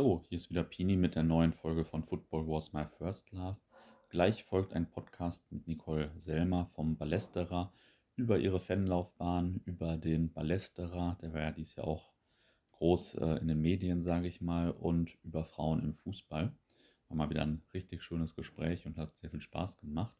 Hallo, hier ist wieder Pini mit der neuen Folge von Football Was My First Love. Gleich folgt ein Podcast mit Nicole Selmer vom Ballesterer über ihre Fanlaufbahn, über den Ballesterer, der war ja dieses Jahr auch groß äh, in den Medien, sage ich mal, und über Frauen im Fußball. War mal wieder ein richtig schönes Gespräch und hat sehr viel Spaß gemacht.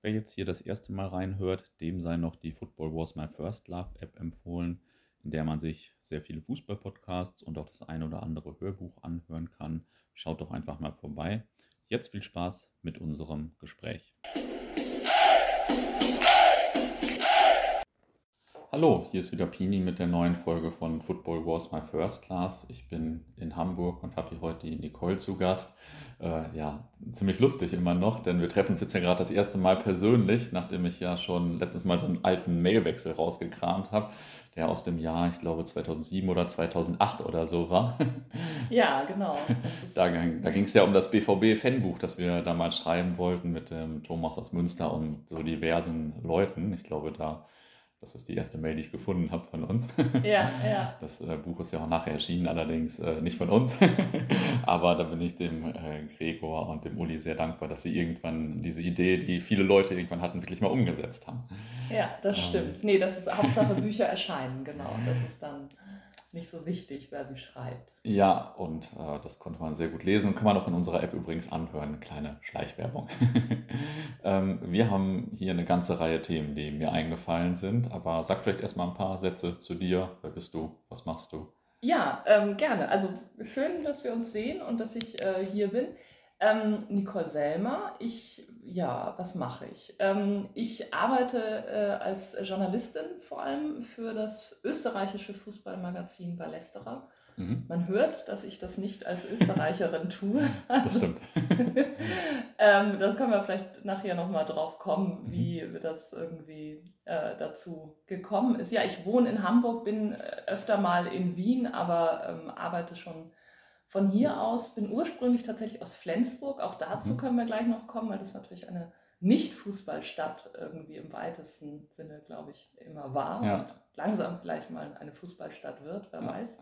Wer jetzt hier das erste Mal reinhört, dem sei noch die Football Was My First Love App empfohlen in der man sich sehr viele Fußball-Podcasts und auch das eine oder andere Hörbuch anhören kann. Schaut doch einfach mal vorbei. Jetzt viel Spaß mit unserem Gespräch. Hallo, hier ist wieder Pini mit der neuen Folge von Football Wars My First Love. Ich bin in Hamburg und habe hier heute die Nicole zu Gast. Äh, ja, ziemlich lustig immer noch, denn wir treffen uns jetzt ja gerade das erste Mal persönlich, nachdem ich ja schon letztes Mal so einen alten Mailwechsel rausgekramt habe der aus dem Jahr, ich glaube 2007 oder 2008 oder so war. Ja, genau. da, da ging es ja um das BVB-Fanbuch, das wir damals schreiben wollten mit dem Thomas aus Münster und so diversen Leuten. Ich glaube, da das ist die erste Mail, die ich gefunden habe von uns. Ja, ja. Das äh, Buch ist ja auch nachher erschienen, allerdings äh, nicht von uns. Aber da bin ich dem äh, Gregor und dem Uli sehr dankbar, dass sie irgendwann diese Idee, die viele Leute irgendwann hatten, wirklich mal umgesetzt haben. Ja, das ähm. stimmt. Nee, das ist Hauptsache Bücher erscheinen, genau. Das ist dann nicht so wichtig, wer sie schreibt. Ja, und äh, das konnte man sehr gut lesen und kann man auch in unserer App übrigens anhören. Kleine Schleichwerbung. ähm, wir haben hier eine ganze Reihe Themen, die mir eingefallen sind. Aber sag vielleicht erstmal ein paar Sätze zu dir. Wer bist du? Was machst du? Ja, ähm, gerne. Also schön, dass wir uns sehen und dass ich äh, hier bin. Ähm, Nicole Selmer, ich, ja, was mache ich? Ähm, ich arbeite äh, als Journalistin vor allem für das österreichische Fußballmagazin Ballesterer. Mhm. Man hört, dass ich das nicht als Österreicherin tue. Das stimmt. ähm, da können wir vielleicht nachher nochmal drauf kommen, mhm. wie mhm. das irgendwie äh, dazu gekommen ist. Ja, ich wohne in Hamburg, bin äh, öfter mal in Wien, aber ähm, arbeite schon von hier aus, bin ursprünglich tatsächlich aus Flensburg, auch dazu mhm. können wir gleich noch kommen, weil das natürlich eine Nicht-Fußballstadt irgendwie im weitesten Sinne, glaube ich, immer war ja. und langsam vielleicht mal eine Fußballstadt wird, wer ja. weiß.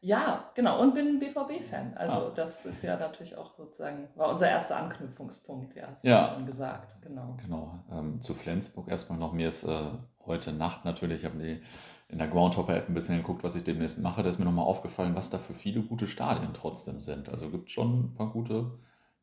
Ja, genau, und bin BVB-Fan. Also ah. das ist ja natürlich auch sozusagen, war unser erster Anknüpfungspunkt, ja, hast ja. schon gesagt, genau. Genau, ähm, zu Flensburg erstmal noch, mir ist äh, heute Nacht natürlich, ich habe die in der Groundhopper-App ein bisschen geguckt, was ich demnächst mache. Da ist mir nochmal aufgefallen, was da für viele gute Stadien trotzdem sind. Also gibt es schon ein paar gute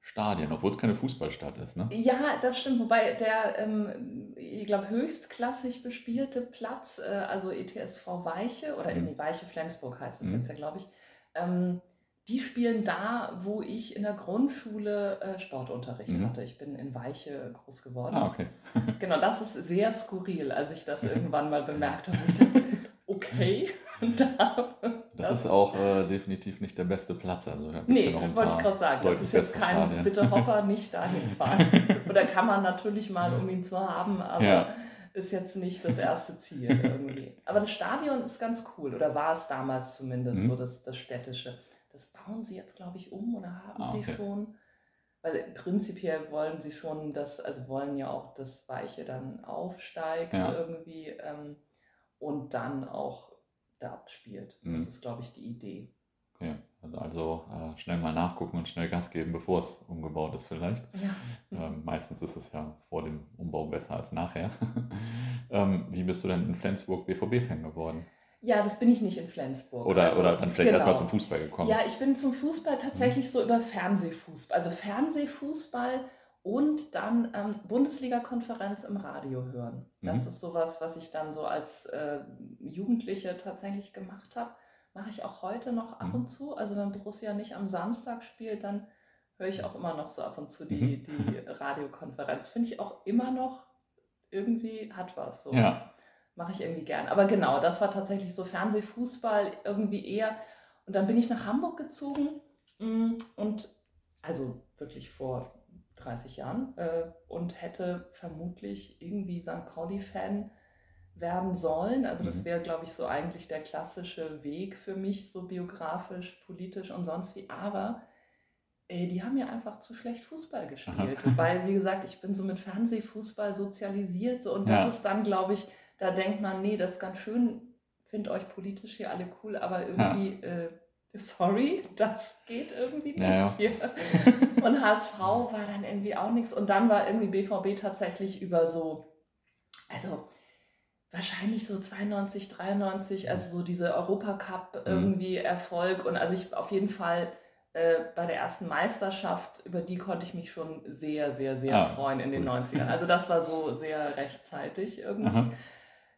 Stadien, obwohl es keine Fußballstadt ist. Ne? Ja, das stimmt. Wobei der, ähm, ich glaube, höchstklassig bespielte Platz, äh, also ETSV Weiche, oder mhm. nee, Weiche Flensburg heißt es mhm. jetzt ja, glaube ich, ähm, die spielen da, wo ich in der Grundschule äh, Sportunterricht mhm. hatte. Ich bin in Weiche groß geworden. Ah, okay. genau, das ist sehr skurril, als ich das irgendwann mal bemerkt habe. Ich dachte, okay. da, das, ist auch äh, definitiv nicht der beste Platz. Also, nee, ja wollte ich gerade sagen. Das ist jetzt kein Stadien. Bitte Hopper nicht dahin fahren. Oder kann man natürlich mal, um ihn zu haben, aber ja. ist jetzt nicht das erste Ziel irgendwie. Aber das Stadion ist ganz cool, oder war es damals zumindest, mhm. so das, das städtische. Das bauen sie jetzt, glaube ich, um oder haben ah, okay. sie schon. Weil prinzipiell wollen sie schon das, also wollen ja auch, dass Weiche dann aufsteigt ja. irgendwie ähm, und dann auch Dart spielt. Das mhm. ist, glaube ich, die Idee. Okay, also äh, schnell mal nachgucken und schnell Gas geben, bevor es umgebaut ist vielleicht. Ja. Ähm, meistens ist es ja vor dem Umbau besser als nachher. ähm, wie bist du denn in Flensburg BVB-Fan geworden? Ja, das bin ich nicht in Flensburg. Oder, also, oder dann vielleicht genau. erstmal zum Fußball gekommen. Ja, ich bin zum Fußball tatsächlich mhm. so über Fernsehfußball. Also Fernsehfußball und dann ähm, Bundesliga-Konferenz im Radio hören. Das mhm. ist sowas, was ich dann so als äh, Jugendliche tatsächlich gemacht habe. Mache ich auch heute noch ab mhm. und zu. Also wenn Borussia nicht am Samstag spielt, dann höre ich auch immer noch so ab und zu die, mhm. die Radiokonferenz. Finde ich auch immer noch irgendwie hat was. So. Ja. Mache ich irgendwie gern. Aber genau, das war tatsächlich so Fernsehfußball irgendwie eher. Und dann bin ich nach Hamburg gezogen mm, und also wirklich vor 30 Jahren äh, und hätte vermutlich irgendwie St. Pauli-Fan werden sollen. Also das mhm. wäre, glaube ich, so eigentlich der klassische Weg für mich, so biografisch, politisch und sonst wie. Aber äh, die haben ja einfach zu schlecht Fußball gespielt. Aha. Weil, wie gesagt, ich bin so mit Fernsehfußball sozialisiert. So, und das ja. ist dann, glaube ich, da denkt man, nee, das ist ganz schön, finde euch politisch hier alle cool, aber irgendwie ja. äh, sorry, das geht irgendwie nicht. Ja, ja. Und HSV war dann irgendwie auch nichts. Und dann war irgendwie BVB tatsächlich über so, also wahrscheinlich so 92, 93, also so diese Europacup Mhm. irgendwie Erfolg. Und also ich auf jeden Fall äh, bei der ersten Meisterschaft, über die konnte ich mich schon sehr, sehr, sehr Ah, freuen in den cool. 90ern. Also das war so sehr rechtzeitig irgendwie. Aha.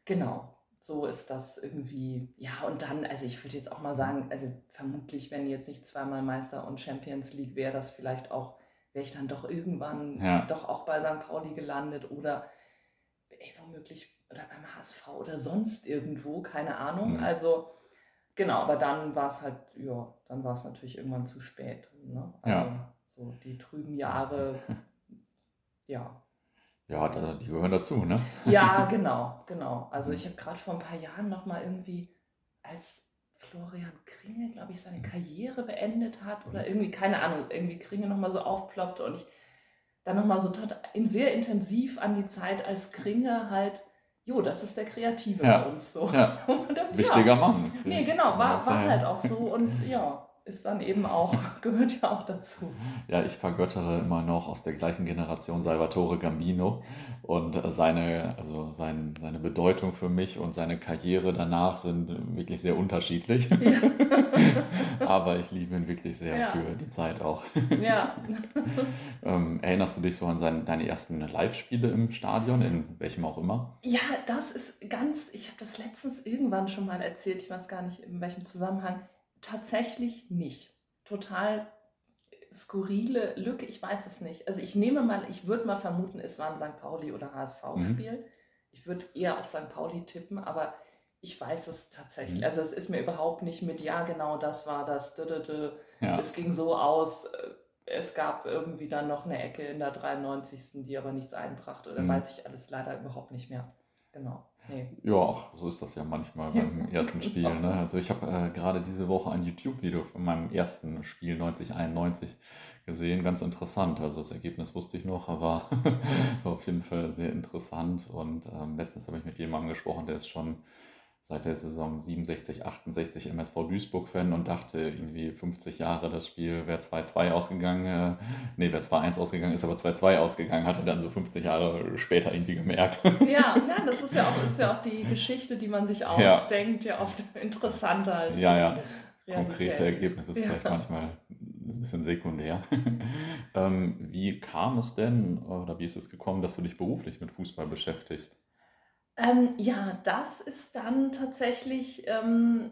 Genau, so ist das irgendwie. Ja, und dann, also ich würde jetzt auch mal sagen, also vermutlich, wenn jetzt nicht zweimal Meister und Champions League wäre, das vielleicht auch, wäre ich dann doch irgendwann Ja. doch auch bei St. Pauli gelandet oder ey, womöglich oder beim HSV oder sonst irgendwo, keine Ahnung. Mhm. Also genau, aber dann war es halt, ja, dann war es natürlich irgendwann zu spät. Ne? Also Ja. so die trüben Jahre, ja. Ja, da, die gehören dazu, ne? Ja, genau, genau. Also Mhm. ich habe gerade vor ein paar Jahren noch mal irgendwie, als Florian Kringe, glaube ich, seine Karriere beendet hat oder Mhm. irgendwie, keine Ahnung, irgendwie Kringe noch mal so aufploppte und ich dann noch mal so in sehr intensiv an die Zeit als Kringe halt, jo, das ist der Kreative Ja. bei uns so. Ja, Und dann, wichtiger Mann. Nee, genau, war, Ja, war ja. halt auch so und ja, ist dann eben auch, gehört ja auch dazu. Ja, ich vergöttere immer noch aus der gleichen Generation Salvatore Gambino und seine, also sein, seine Bedeutung für mich und seine Karriere danach sind wirklich sehr unterschiedlich. Aber ich liebe ihn wirklich sehr Ja. für die Zeit auch. Ja. Ähm, erinnerst du dich so an seine, deine ersten Live-Spiele im Stadion, in welchem auch immer? Ja, das ist ganz, ich habe das letztens irgendwann schon mal erzählt, ich weiß gar nicht in welchem Zusammenhang, tatsächlich nicht. Total skurrile Lücke, ich weiß es nicht. Also ich nehme mal, ich würde mal vermuten, es war ein St. Pauli oder HSV-Spiel. Ich würde eher auf St. Pauli tippen, aber ich weiß es tatsächlich. Mhm. Also es ist mir überhaupt nicht mit, ja genau, das war das. Ja, es ging so aus, äh, es gab irgendwie dann noch eine Ecke in der 93. die aber nichts einbrachte. Oder Mhm. weiß ich alles leider überhaupt nicht mehr. Genau. Nee. ja, auch so ist das ja manchmal beim ersten Spiel. Ne? Also ich habe äh, gerade diese Woche ein YouTube-Video von meinem ersten Spiel 1991 gesehen. Ganz interessant. Also das Ergebnis wusste ich noch, aber war auf jeden Fall sehr interessant. Und ähm, letztens habe ich mit jemandem gesprochen, der ist schon seit der Saison 67, 68 MSV Duisburg-Fan und dachte irgendwie 50 Jahre das Spiel wäre 2-2 ausgegangen. Äh, nee, wäre 2-1 ausgegangen, ist aber 2-2 ausgegangen, hatte dann so 50 Jahre später irgendwie gemerkt. Ja, na, das ist ja, auch, ist ja auch die Geschichte, die man sich Ja. ausdenkt, ja, oft interessanter als Ja, ja. Konkrete. Ergebnisse ist Ja. vielleicht manchmal ein bisschen sekundär. ähm, wie kam es denn oder wie ist es gekommen, dass du dich beruflich mit Fußball beschäftigst? Ähm, ja, das ist dann tatsächlich ähm,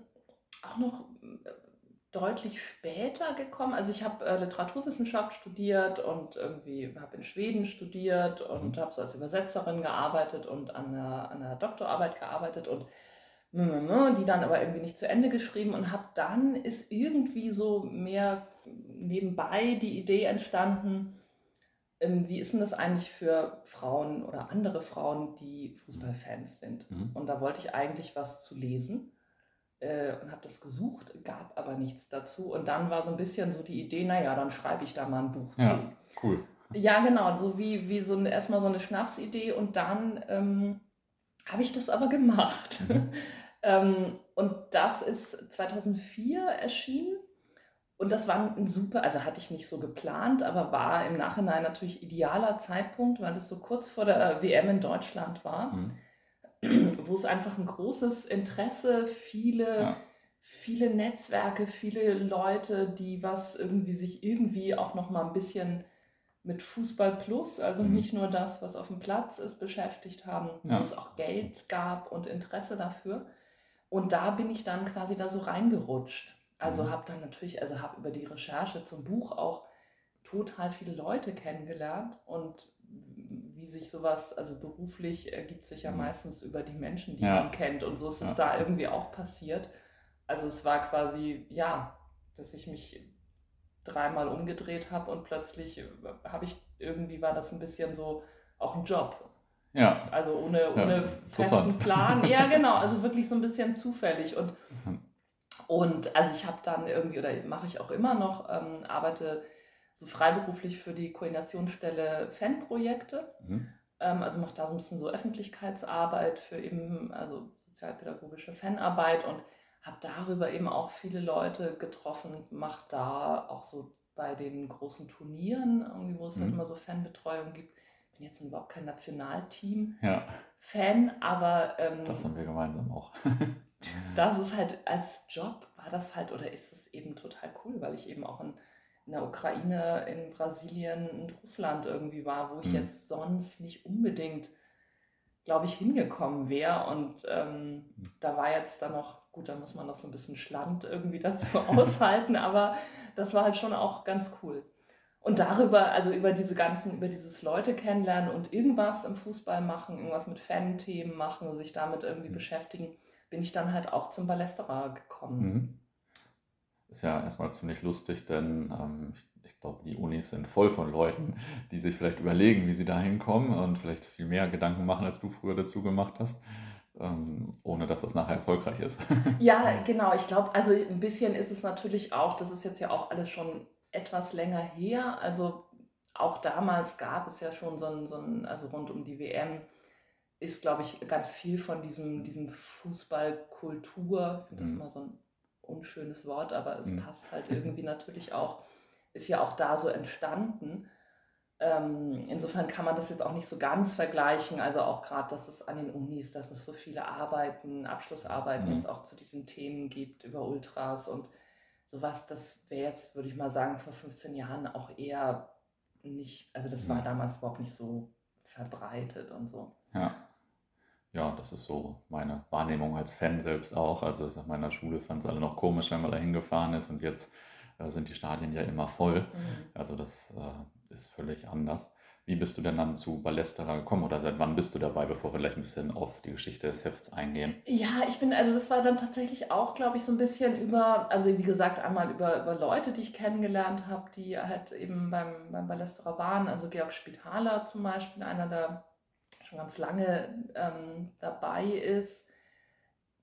auch noch äh, deutlich später gekommen. Also ich habe äh, Literaturwissenschaft studiert und irgendwie habe in Schweden studiert und Mhm. habe so als Übersetzerin gearbeitet und an einer, an einer Doktorarbeit gearbeitet und die dann aber irgendwie nicht zu Ende geschrieben und habe dann ist irgendwie so mehr nebenbei die Idee entstanden, wie ist denn das eigentlich für Frauen oder andere Frauen, die Fußballfans sind? Mhm. Und da wollte ich eigentlich was zu lesen äh, und habe das gesucht, gab aber nichts dazu. Und dann war so ein bisschen so die Idee, naja, dann schreibe ich da mal ein Buch Ja. zu. Cool. Ja, genau, so wie, wie so erstmal so eine Schnapsidee und dann ähm, habe ich das aber gemacht. Mhm. ähm, und das ist 2004 erschienen und das war ein super, also hatte ich nicht so geplant, aber war im Nachhinein natürlich idealer Zeitpunkt, weil es so kurz vor der WM in Deutschland war, Mhm. wo es einfach ein großes Interesse, viele Ja. viele Netzwerke, viele Leute, die was irgendwie sich irgendwie auch noch mal ein bisschen mit Fußball Plus, also Mhm. nicht nur das, was auf dem Platz ist, beschäftigt haben, Ja. wo es auch Geld gab und Interesse dafür. Und da bin ich dann quasi da so reingerutscht. Also Mhm. habe dann natürlich, also habe über die Recherche zum Buch auch total viele Leute kennengelernt und wie sich sowas, also beruflich ergibt sich ja Mhm. meistens über die Menschen, die Ja. man kennt. Und so ist es Ja. da irgendwie auch passiert. Also es war quasi, ja, dass ich mich dreimal umgedreht habe und plötzlich habe ich, irgendwie war das ein bisschen so auch ein Job. Ja. Also ohne, ohne interessant. festen Plan. Ja, genau, also wirklich so ein bisschen zufällig. Und, Mhm. Und also ich habe dann irgendwie, oder mache ich auch immer noch, ähm, arbeite so freiberuflich für die Koordinationsstelle Fanprojekte. Mhm. Ähm, also mache da so ein bisschen so Öffentlichkeitsarbeit für eben, also sozialpädagogische Fanarbeit und habe darüber eben auch viele Leute getroffen, mache da auch so bei den großen Turnieren, irgendwie, wo es halt mhm. halt immer so Fanbetreuung gibt. Bin jetzt überhaupt kein Nationalteam-Fan, ja. aber. Ähm, das haben wir gemeinsam auch. das ist halt als Job, war das halt oder ist es eben total cool, weil ich eben auch in, in der Ukraine, in Brasilien und Russland irgendwie war, wo ich mhm. jetzt sonst nicht unbedingt, glaube ich, hingekommen wäre. Und ähm, mhm. da war jetzt dann noch Gut, da muss man noch so ein bisschen Schland irgendwie dazu aushalten, aber das war halt schon auch ganz cool. Und darüber, also über diese ganzen, über dieses Leute kennenlernen und irgendwas im Fußball machen, irgendwas mit Fan-Themen machen, sich damit irgendwie mhm. beschäftigen, bin ich dann halt auch zum Ballesterer gekommen. Mhm. Ist ja erstmal ziemlich lustig, denn ähm, ich, ich glaube, die Unis sind voll von Leuten, die sich vielleicht überlegen, wie sie da hinkommen und vielleicht viel mehr Gedanken machen, als du früher dazu gemacht hast ähm, ohne dass das nachher erfolgreich ist. Ja, genau. Ich glaube, also ein bisschen ist es natürlich auch, das ist jetzt ja auch alles schon etwas länger her. Also auch damals gab es ja schon so ein, so ein also rund um die WM ist, glaube ich, ganz viel von diesem, diesem Fußballkultur, das ist mhm. mal so ein unschönes Wort, aber es mhm. passt halt irgendwie natürlich auch, ist ja auch da so entstanden. Ähm, insofern kann man das jetzt auch nicht so ganz vergleichen. Also auch gerade, dass es an den Unis, dass es so viele Arbeiten, Abschlussarbeiten mhm. jetzt auch zu diesen Themen gibt über Ultras und sowas. Das wäre jetzt, würde ich mal sagen, vor 15 Jahren auch eher nicht, also das war damals überhaupt nicht so verbreitet und so. Ja. Ja, das ist so meine Wahrnehmung als Fan selbst auch. Also ich sag mal, in der Schule fand es alle noch komisch, wenn man da hingefahren ist und jetzt äh, sind die Stadien ja immer voll. Mhm. Also das äh, ist völlig anders. Wie bist du denn dann zu Ballesterer gekommen oder seit wann bist du dabei, bevor wir gleich ein bisschen auf die Geschichte des Hefts eingehen? Ja, ich bin, also das war dann tatsächlich auch, glaube ich, so ein bisschen über, also wie gesagt, einmal über, über Leute, die ich kennengelernt habe, die halt eben beim, beim Ballesterer waren. Also Georg Spitaler zum Beispiel, einer, der schon ganz lange ähm, dabei ist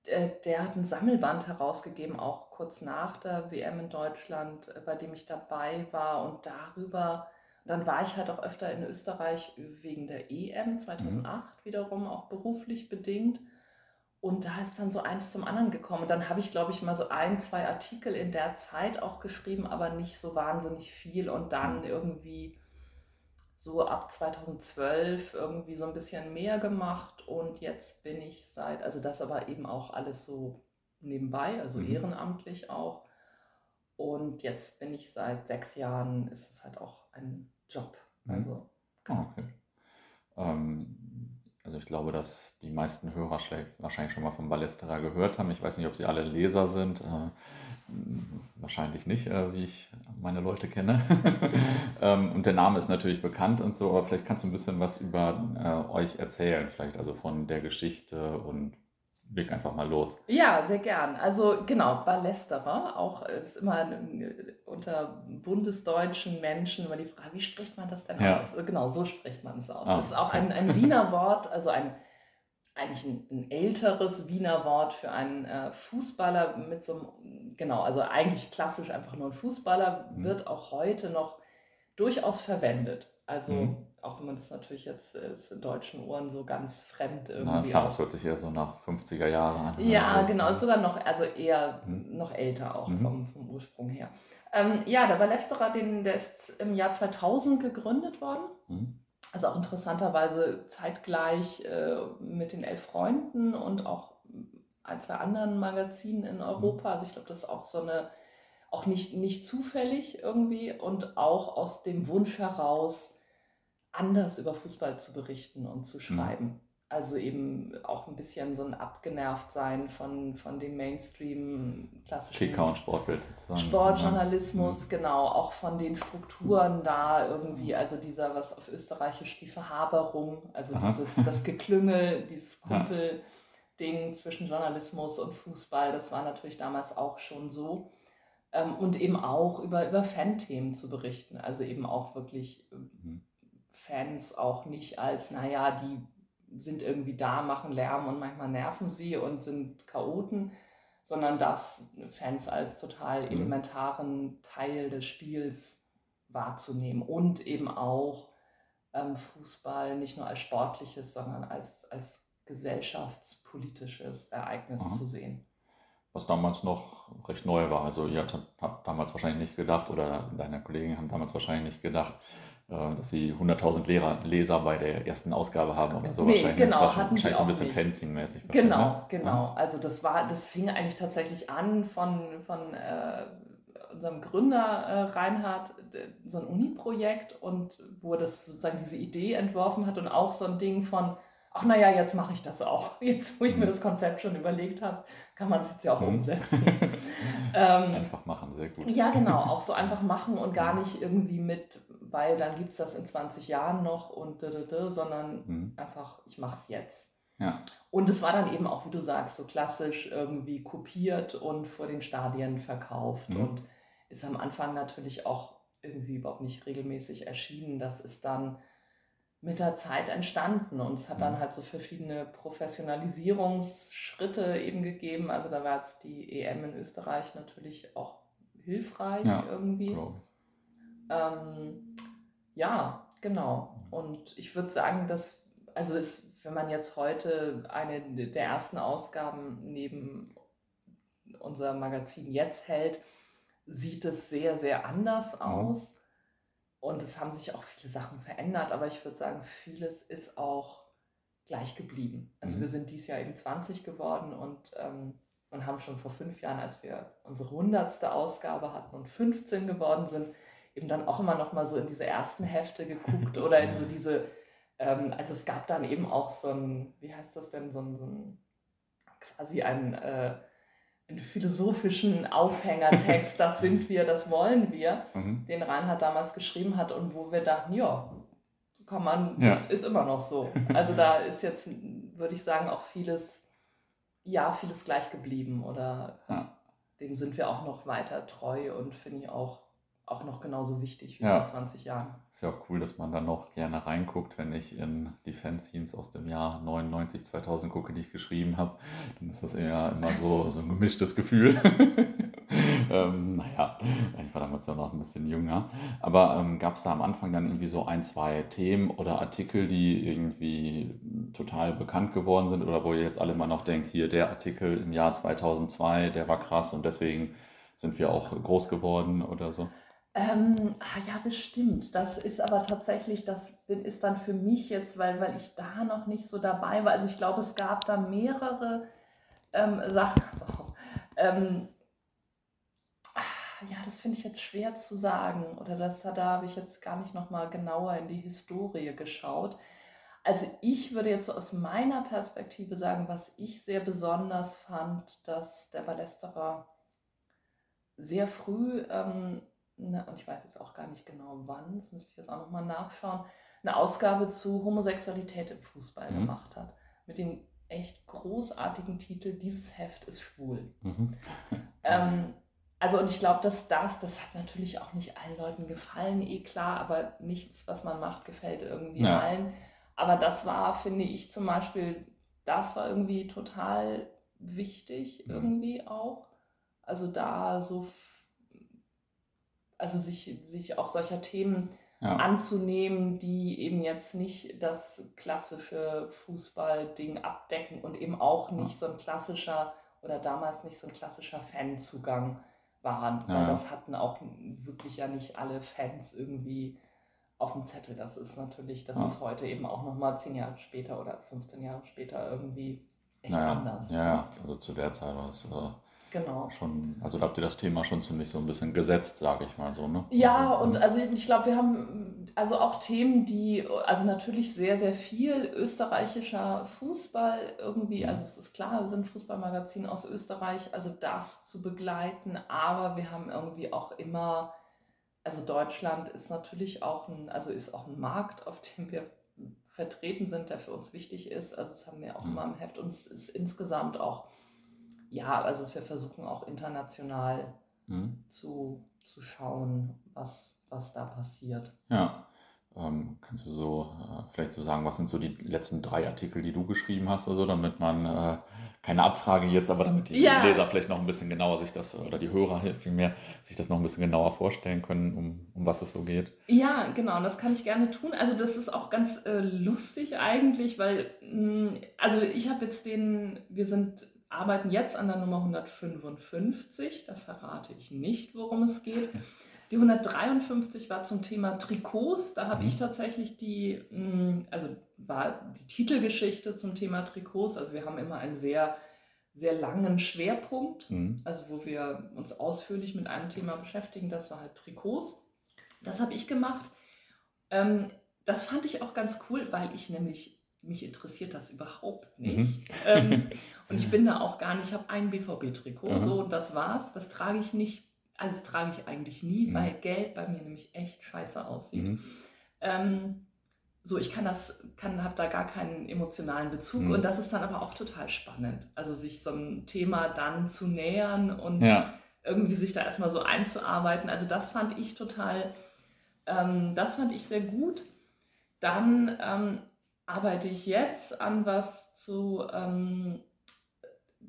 der, der, hat ein Sammelband herausgegeben, auch kurz nach der WM in Deutschland, äh, bei dem ich dabei war. Und darüber, dann war ich halt auch öfter in Österreich wegen der EM 2008 mhm. wiederum, auch beruflich bedingt. Und da ist dann so eins zum anderen gekommen. Und dann habe ich, glaube ich, mal so ein, zwei Artikel in der Zeit auch geschrieben, aber nicht so wahnsinnig viel. Und dann mhm. irgendwie so ab 2012 irgendwie so ein bisschen mehr gemacht und jetzt bin ich seit, also das aber eben auch alles so nebenbei, also mhm. ehrenamtlich auch. Und jetzt bin ich seit sechs Jahren, ist es halt auch ein Job. Mhm. Also, genau. okay. Ähm, also ich glaube, dass die meisten Hörer wahrscheinlich schon mal vom Ballesterer gehört haben. Ich weiß nicht, ob sie alle Leser sind. Äh, wahrscheinlich nicht, äh, wie ich meine Leute kenne. ähm, und der Name ist natürlich bekannt und so, aber vielleicht kannst du ein bisschen was über äh, euch erzählen, vielleicht also von der Geschichte und leg einfach mal los. Ja, sehr gern. Also genau, Ballesterer, auch ist immer unter bundesdeutschen Menschen immer die Frage, wie spricht man das denn ja. aus? Genau, so spricht man es aus. Ah, das ist auch ein, ein Wiener Wort, also ein eigentlich ein, ein, älteres Wiener Wort für einen äh, Fußballer mit so einem, genau, also eigentlich klassisch einfach nur ein Fußballer, mhm. wird auch heute noch durchaus verwendet. Also mhm. Auch wenn man das natürlich jetzt äh, in deutschen Ohren so ganz fremd irgendwie. Na klar, das hört sich eher so nach 50er Jahren an. Ja, also, genau, ist sogar noch, also eher mhm. noch älter auch mhm. vom, vom Ursprung her. Ähm, ja, der Ballesterer, den, der ist im Jahr 2000 gegründet worden. Mhm. Also auch interessanterweise zeitgleich äh, mit den Elf Freunden und auch ein, zwei anderen Magazinen in Europa. Also ich glaube, das ist auch so eine, auch nicht, nicht zufällig irgendwie und auch aus dem Wunsch heraus, anders über Fußball zu berichten und zu mhm. schreiben. Mhm. Also eben auch ein bisschen so ein Abgenervtsein von, von dem Mainstream klassischen Kicker und Sportbild sozusagen. Sportjournalismus, mhm. genau, auch von den Strukturen da irgendwie, also dieser, was auf Österreichisch die Verhaberung, also dieses, das Geklüngel, dieses Kumpelding zwischen Journalismus und Fußball, das war natürlich damals auch schon so. Ähm, und eben auch über, über Fan-Themen zu berichten, also eben auch wirklich mhm. Fans auch nicht als, naja, die sind irgendwie da, machen Lärm und manchmal nerven sie und sind Chaoten, sondern das Fans als total mhm. elementaren Teil des Spiels wahrzunehmen und eben auch ähm, Fußball nicht nur als sportliches, sondern als, als gesellschaftspolitisches Ereignis Aha. zu sehen. Was damals noch recht neu war. Also ihr habt damals wahrscheinlich nicht gedacht, oder deine Kollegen haben damals wahrscheinlich nicht gedacht, äh, dass sie 100.000 Leser bei der ersten Ausgabe haben oder so. Nee, wahrscheinlich genau, wahrscheinlich, hatten sie so ein bisschen. Fanzine-mäßig. Genau, wahrscheinlich, ne? genau. Also das war, das fing eigentlich tatsächlich an von, von äh, unserem Gründer äh, Reinhard, so ein Uni-Projekt und wo er das sozusagen diese Idee entworfen hat und auch so ein Ding von, ach naja, jetzt mache ich das auch. Jetzt, wo ich mir Mhm. das Konzept schon überlegt habe, kann man es jetzt ja auch Mhm. umsetzen. Ähm, Einfach machen, sehr gut. ja, genau, auch so einfach machen und gar nicht irgendwie mit, weil dann gibt es das in 20 Jahren noch und da, da, da, sondern Mhm. einfach, ich mache es jetzt. Ja. Und es war dann eben auch, wie du sagst, so klassisch irgendwie kopiert und vor den Stadien verkauft Mhm. und ist am Anfang natürlich auch irgendwie überhaupt nicht regelmäßig erschienen. Das ist dann mit der Zeit entstanden und es hat dann Mhm. halt so verschiedene Professionalisierungsschritte eben gegeben. Also da war jetzt die EM in Österreich natürlich auch hilfreich Ja, irgendwie. Ähm, ja, genau. Und ich würde sagen, dass, also ist, wenn man jetzt heute eine der ersten Ausgaben neben unser Magazin jetzt hält, sieht es sehr, sehr anders aus. Und es haben sich auch viele Sachen verändert, aber ich würde sagen, vieles ist auch gleich geblieben. Also Mhm. wir sind dieses Jahr eben 20 geworden und, ähm, und haben schon vor fünf Jahren, als wir unsere hundertste Ausgabe hatten und 15 geworden sind, eben dann auch immer noch mal so in diese ersten Hefte geguckt oder in so diese, ähm, also es gab dann eben auch so ein, wie heißt das denn, so ein, so ein quasi ein, äh, philosophischen Aufhängertext, das sind wir, das wollen wir, Mhm. den Reinhard damals geschrieben hat und wo wir dachten, ja, kann man, Ja. ist, ist immer noch so. Also da ist jetzt, würde ich sagen, auch vieles, ja, vieles gleich geblieben oder Ja. dem sind wir auch noch weiter treu und finde ich auch, auch noch genauso wichtig wie Ja. vor 20 Jahren. Ist ja auch cool, dass man da noch gerne reinguckt, wenn ich in die Fanzines aus dem Jahr 99, 2000 gucke, die ich geschrieben habe. Dann ist das eher immer so, so ein gemischtes Gefühl. ähm, naja, ich war damals ja noch ein bisschen jünger. Aber ähm, gab es da am Anfang dann irgendwie so ein, zwei Themen oder Artikel, die irgendwie total bekannt geworden sind oder wo ihr jetzt alle mal noch denkt, hier der Artikel im Jahr 2002, der war krass und deswegen sind wir auch groß geworden oder so? Ähm, ah, ja, bestimmt. Das ist aber tatsächlich, das ist dann für mich jetzt, weil, weil ich da noch nicht so dabei war. Also ich glaube, es gab da mehrere ähm, Sachen. So, ähm, ah, ja, das finde ich jetzt schwer zu sagen. Oder das, da habe ich jetzt gar nicht noch mal genauer in die Historie geschaut. Also ich würde jetzt so aus meiner Perspektive sagen, was ich sehr besonders fand, dass der Ballesterer sehr früh, ähm, ne, und ich weiß jetzt auch gar nicht genau wann, das müsste ich jetzt auch nochmal nachschauen, eine Ausgabe zu Homosexualität im Fußball Mhm. gemacht hat. Mit dem echt großartigen Titel Dieses Heft ist schwul. Mhm. Ähm, also und ich glaube, dass das, das hat natürlich auch nicht allen Leuten gefallen, eh klar, aber nichts, was man macht, gefällt irgendwie Ja. allen. Aber das war, finde ich zum Beispiel, das war irgendwie total wichtig Mhm. irgendwie auch. Also da so, also sich, sich auch solcher Themen Ja. anzunehmen, die eben jetzt nicht das klassische Fußballding abdecken und eben auch nicht so ein klassischer oder damals nicht so ein klassischer Fanzugang waren. Ja, Weil ja. das hatten auch wirklich ja nicht alle Fans irgendwie auf dem Zettel. Das ist natürlich, das Ja. ist heute eben auch nochmal zehn Jahre später oder 15 Jahre später irgendwie echt anders. Ja, ja, also zu der Zeit war es äh, Genau. schon, also da habt ihr das Thema schon ziemlich so ein bisschen gesetzt, sage ich mal so, ne? Ja, Also, und mhm. also ich glaube, wir haben also auch Themen, die, also natürlich sehr, sehr viel österreichischer Fußball irgendwie, Mhm. also es ist klar, wir sind ein Fußballmagazin aus Österreich, also das zu begleiten, aber wir haben irgendwie auch immer, also Deutschland ist natürlich auch ein, also ist auch ein Markt, auf dem wir vertreten sind, der für uns wichtig ist, also das haben wir auch Mhm. immer im Heft und es ist insgesamt auch, ja, also wir versuchen auch international Mhm. zu, zu schauen, was, was da passiert. Ja. Ähm, kannst du so äh, vielleicht so sagen, was sind so die letzten drei Artikel, die du geschrieben hast, also damit man äh, keine Abfrage jetzt, aber damit die Ja. Leser vielleicht noch ein bisschen genauer sich das oder die Hörer vielmehr sich das noch ein bisschen genauer vorstellen können, um, um was es so geht. Ja, genau, das kann ich gerne tun. Also das ist auch ganz äh, lustig eigentlich, weil mh, also ich habe jetzt den, wir sind arbeiten jetzt an der Nummer 155. Da verrate ich nicht, worum es geht. Die 153 war zum Thema Trikots. Da habe mhm. ich tatsächlich die, mm, also war die Titelgeschichte zum Thema Trikots. Also wir haben immer einen sehr, sehr langen Schwerpunkt, mhm. also wo wir uns ausführlich mit einem Thema beschäftigen. Das war halt Trikots. Das habe ich gemacht. Ähm, das fand ich auch ganz cool, weil ich nämlich, mich interessiert das überhaupt nicht. Mhm. Ähm, und ich bin da auch gar nicht, ich habe ein BVB-Trikot, mhm. so und das war's. Das trage ich nicht also das trage ich eigentlich nie, mhm. weil Geld bei mir nämlich echt scheiße aussieht. Mhm. Ähm, so, ich kann das, kann, habe da gar keinen emotionalen Bezug mhm. und das ist dann aber auch total spannend. Also sich so ein Thema dann zu nähern und ja. irgendwie sich da erstmal so einzuarbeiten. Also das fand ich total, ähm, das fand ich sehr gut. Dann ähm, arbeite ich jetzt an was zu ähm,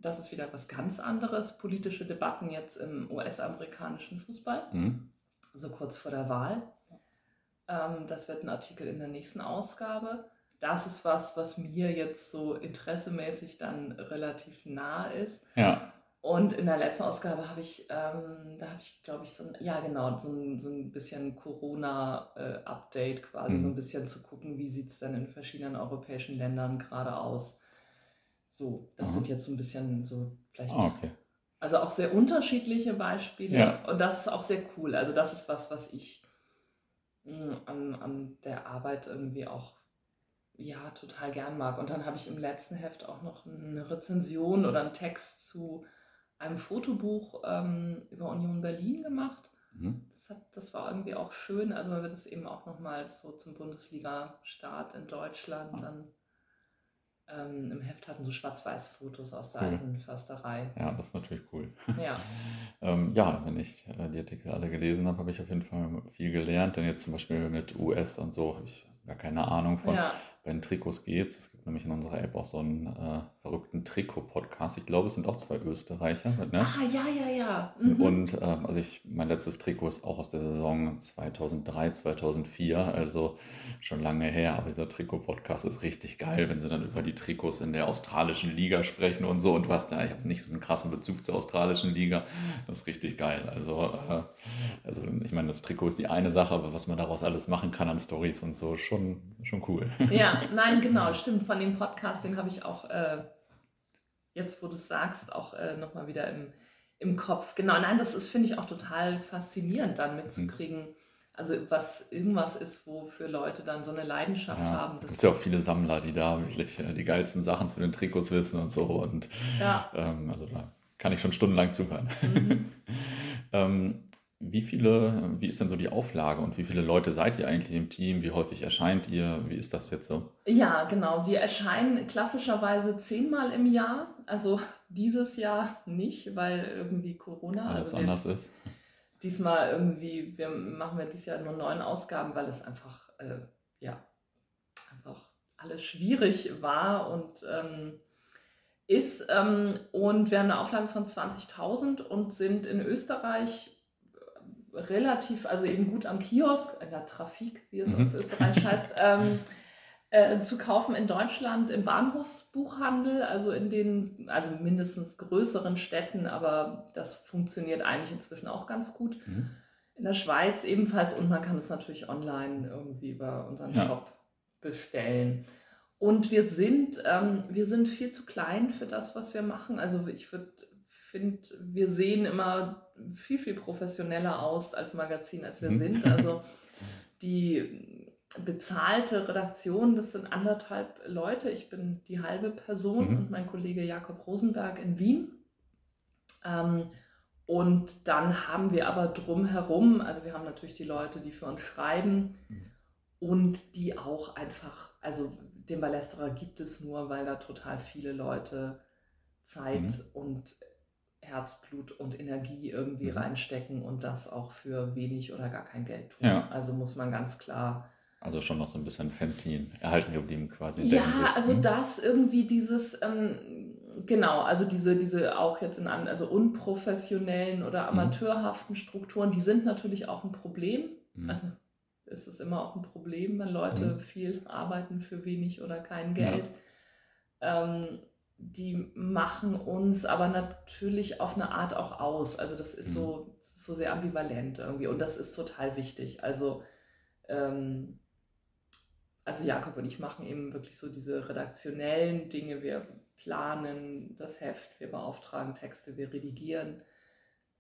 das ist wieder was ganz anderes. Politische Debatten jetzt im US-amerikanischen Fußball, mhm. so kurz vor der Wahl. Ähm, das wird ein Artikel in der nächsten Ausgabe. Das ist was, was mir jetzt so interessemäßig dann relativ nah ist. Ja. Und in der letzten Ausgabe habe ich, ähm, da habe ich, glaube ich, so ein, ja genau, so ein, so ein bisschen Corona-Update quasi, mhm. so ein bisschen zu gucken, wie sieht es denn in verschiedenen europäischen Ländern gerade aus so, das Aha. sind jetzt so ein bisschen so vielleicht. Ah, okay. Also auch sehr unterschiedliche Beispiele. Ja. Und das ist auch sehr cool. Also das ist was, was ich hm, an, an der Arbeit irgendwie auch ja, total gern mag. Und dann habe ich im letzten Heft auch noch eine Rezension oder einen Text zu einem Fotobuch ähm, über Union Berlin gemacht. Mhm. Das, hat, das war irgendwie auch schön, also weil wir das eben auch nochmal so zum Bundesliga-Start in Deutschland ah. dann ähm, im Heft hatten, so Schwarz-Weiß-Fotos aus der cool. alten Försterei. Ja, das ist natürlich cool. Ja, ähm, ja wenn ich äh, die Artikel alle gelesen habe, habe ich auf jeden Fall viel gelernt. Denn jetzt zum Beispiel mit US und so habe ich gar keine Ahnung von. Ja den Trikots geht es. gibt nämlich in unserer App auch so einen äh, verrückten Trikot-Podcast. Ich glaube, es sind auch zwei Österreicher. Ne? Ah, ja, ja, ja. Mhm. Und äh, also ich, mein letztes Trikot ist auch aus der Saison 2003, 2004, also schon lange her. Aber dieser Trikot-Podcast ist richtig geil, wenn sie dann über die Trikots in der australischen Liga sprechen und so. Und du hast ja, ich habe nicht so einen krassen Bezug zur australischen Liga. Das ist richtig geil. Also, äh, also ich meine, das Trikot ist die eine Sache, aber was man daraus alles machen kann an Stories und so, schon, schon cool. Ja, nein, genau, stimmt. Von dem Podcast, den habe ich auch, äh, jetzt wo du es sagst, auch äh, nochmal wieder im, im Kopf. Genau, nein, das ist, finde ich, auch total faszinierend, dann mitzukriegen. Mhm. Also was irgendwas ist, wofür Leute dann so eine Leidenschaft ja, haben. Es gibt ja auch viele Sammler, die da wirklich äh, die geilsten Sachen zu den Trikots wissen und so. Und ja. ähm, also da kann ich schon stundenlang zuhören. Mhm. ähm, wie viele, wie ist denn so die Auflage und wie viele Leute seid ihr eigentlich im Team? Wie häufig erscheint ihr? Wie ist das jetzt so? Ja, genau. Wir erscheinen klassischerweise zehnmal im Jahr. Also dieses Jahr nicht, weil irgendwie Corona alles also anders ist. Diesmal irgendwie, wir machen wir dieses Jahr nur neun Ausgaben, weil es einfach, äh, ja, einfach alles schwierig war und ähm, ist. Ähm, und wir haben eine Auflage von 20.000 und sind in Österreich relativ, also eben gut am Kiosk, in der Trafik, wie es mhm. auf Österreich heißt, ähm, äh, zu kaufen in Deutschland im Bahnhofsbuchhandel, also in den, also mindestens größeren Städten, aber das funktioniert eigentlich inzwischen auch ganz gut. Mhm. In der Schweiz ebenfalls und man kann es natürlich online irgendwie über unseren ja. Shop bestellen. Und wir sind, ähm, wir sind viel zu klein für das, was wir machen. Also ich würde finde, wir sehen immer viel, viel professioneller aus als Magazin, als wir mhm. sind. Also die bezahlte Redaktion, das sind anderthalb Leute. Ich bin die halbe Person mhm. und mein Kollege Jakob Rosenberg in Wien. Ähm, und dann haben wir aber drumherum, also wir haben natürlich die Leute, die für uns schreiben mhm. und die auch einfach, also den Ballesterer gibt es nur, weil da total viele Leute Zeit mhm. und Herzblut und Energie irgendwie mhm. reinstecken und das auch für wenig oder gar kein Geld tun. Ja. Also muss man ganz klar. Also schon noch so ein bisschen Fanzine erhalten geblieben quasi. Ja, also hm? das irgendwie dieses, ähm, genau, also diese, diese auch jetzt in also unprofessionellen oder mhm. amateurhaften Strukturen, die sind natürlich auch ein Problem. Mhm. Also ist es immer auch ein Problem, wenn Leute mhm. viel arbeiten für wenig oder kein Geld. Ja. Ähm, die machen uns aber natürlich auf eine Art auch aus. Also das ist Mhm. so, so sehr ambivalent irgendwie und das ist total wichtig. Also, ähm, also Jakob und ich machen eben wirklich so diese redaktionellen Dinge. Wir planen das Heft, wir beauftragen Texte, wir redigieren,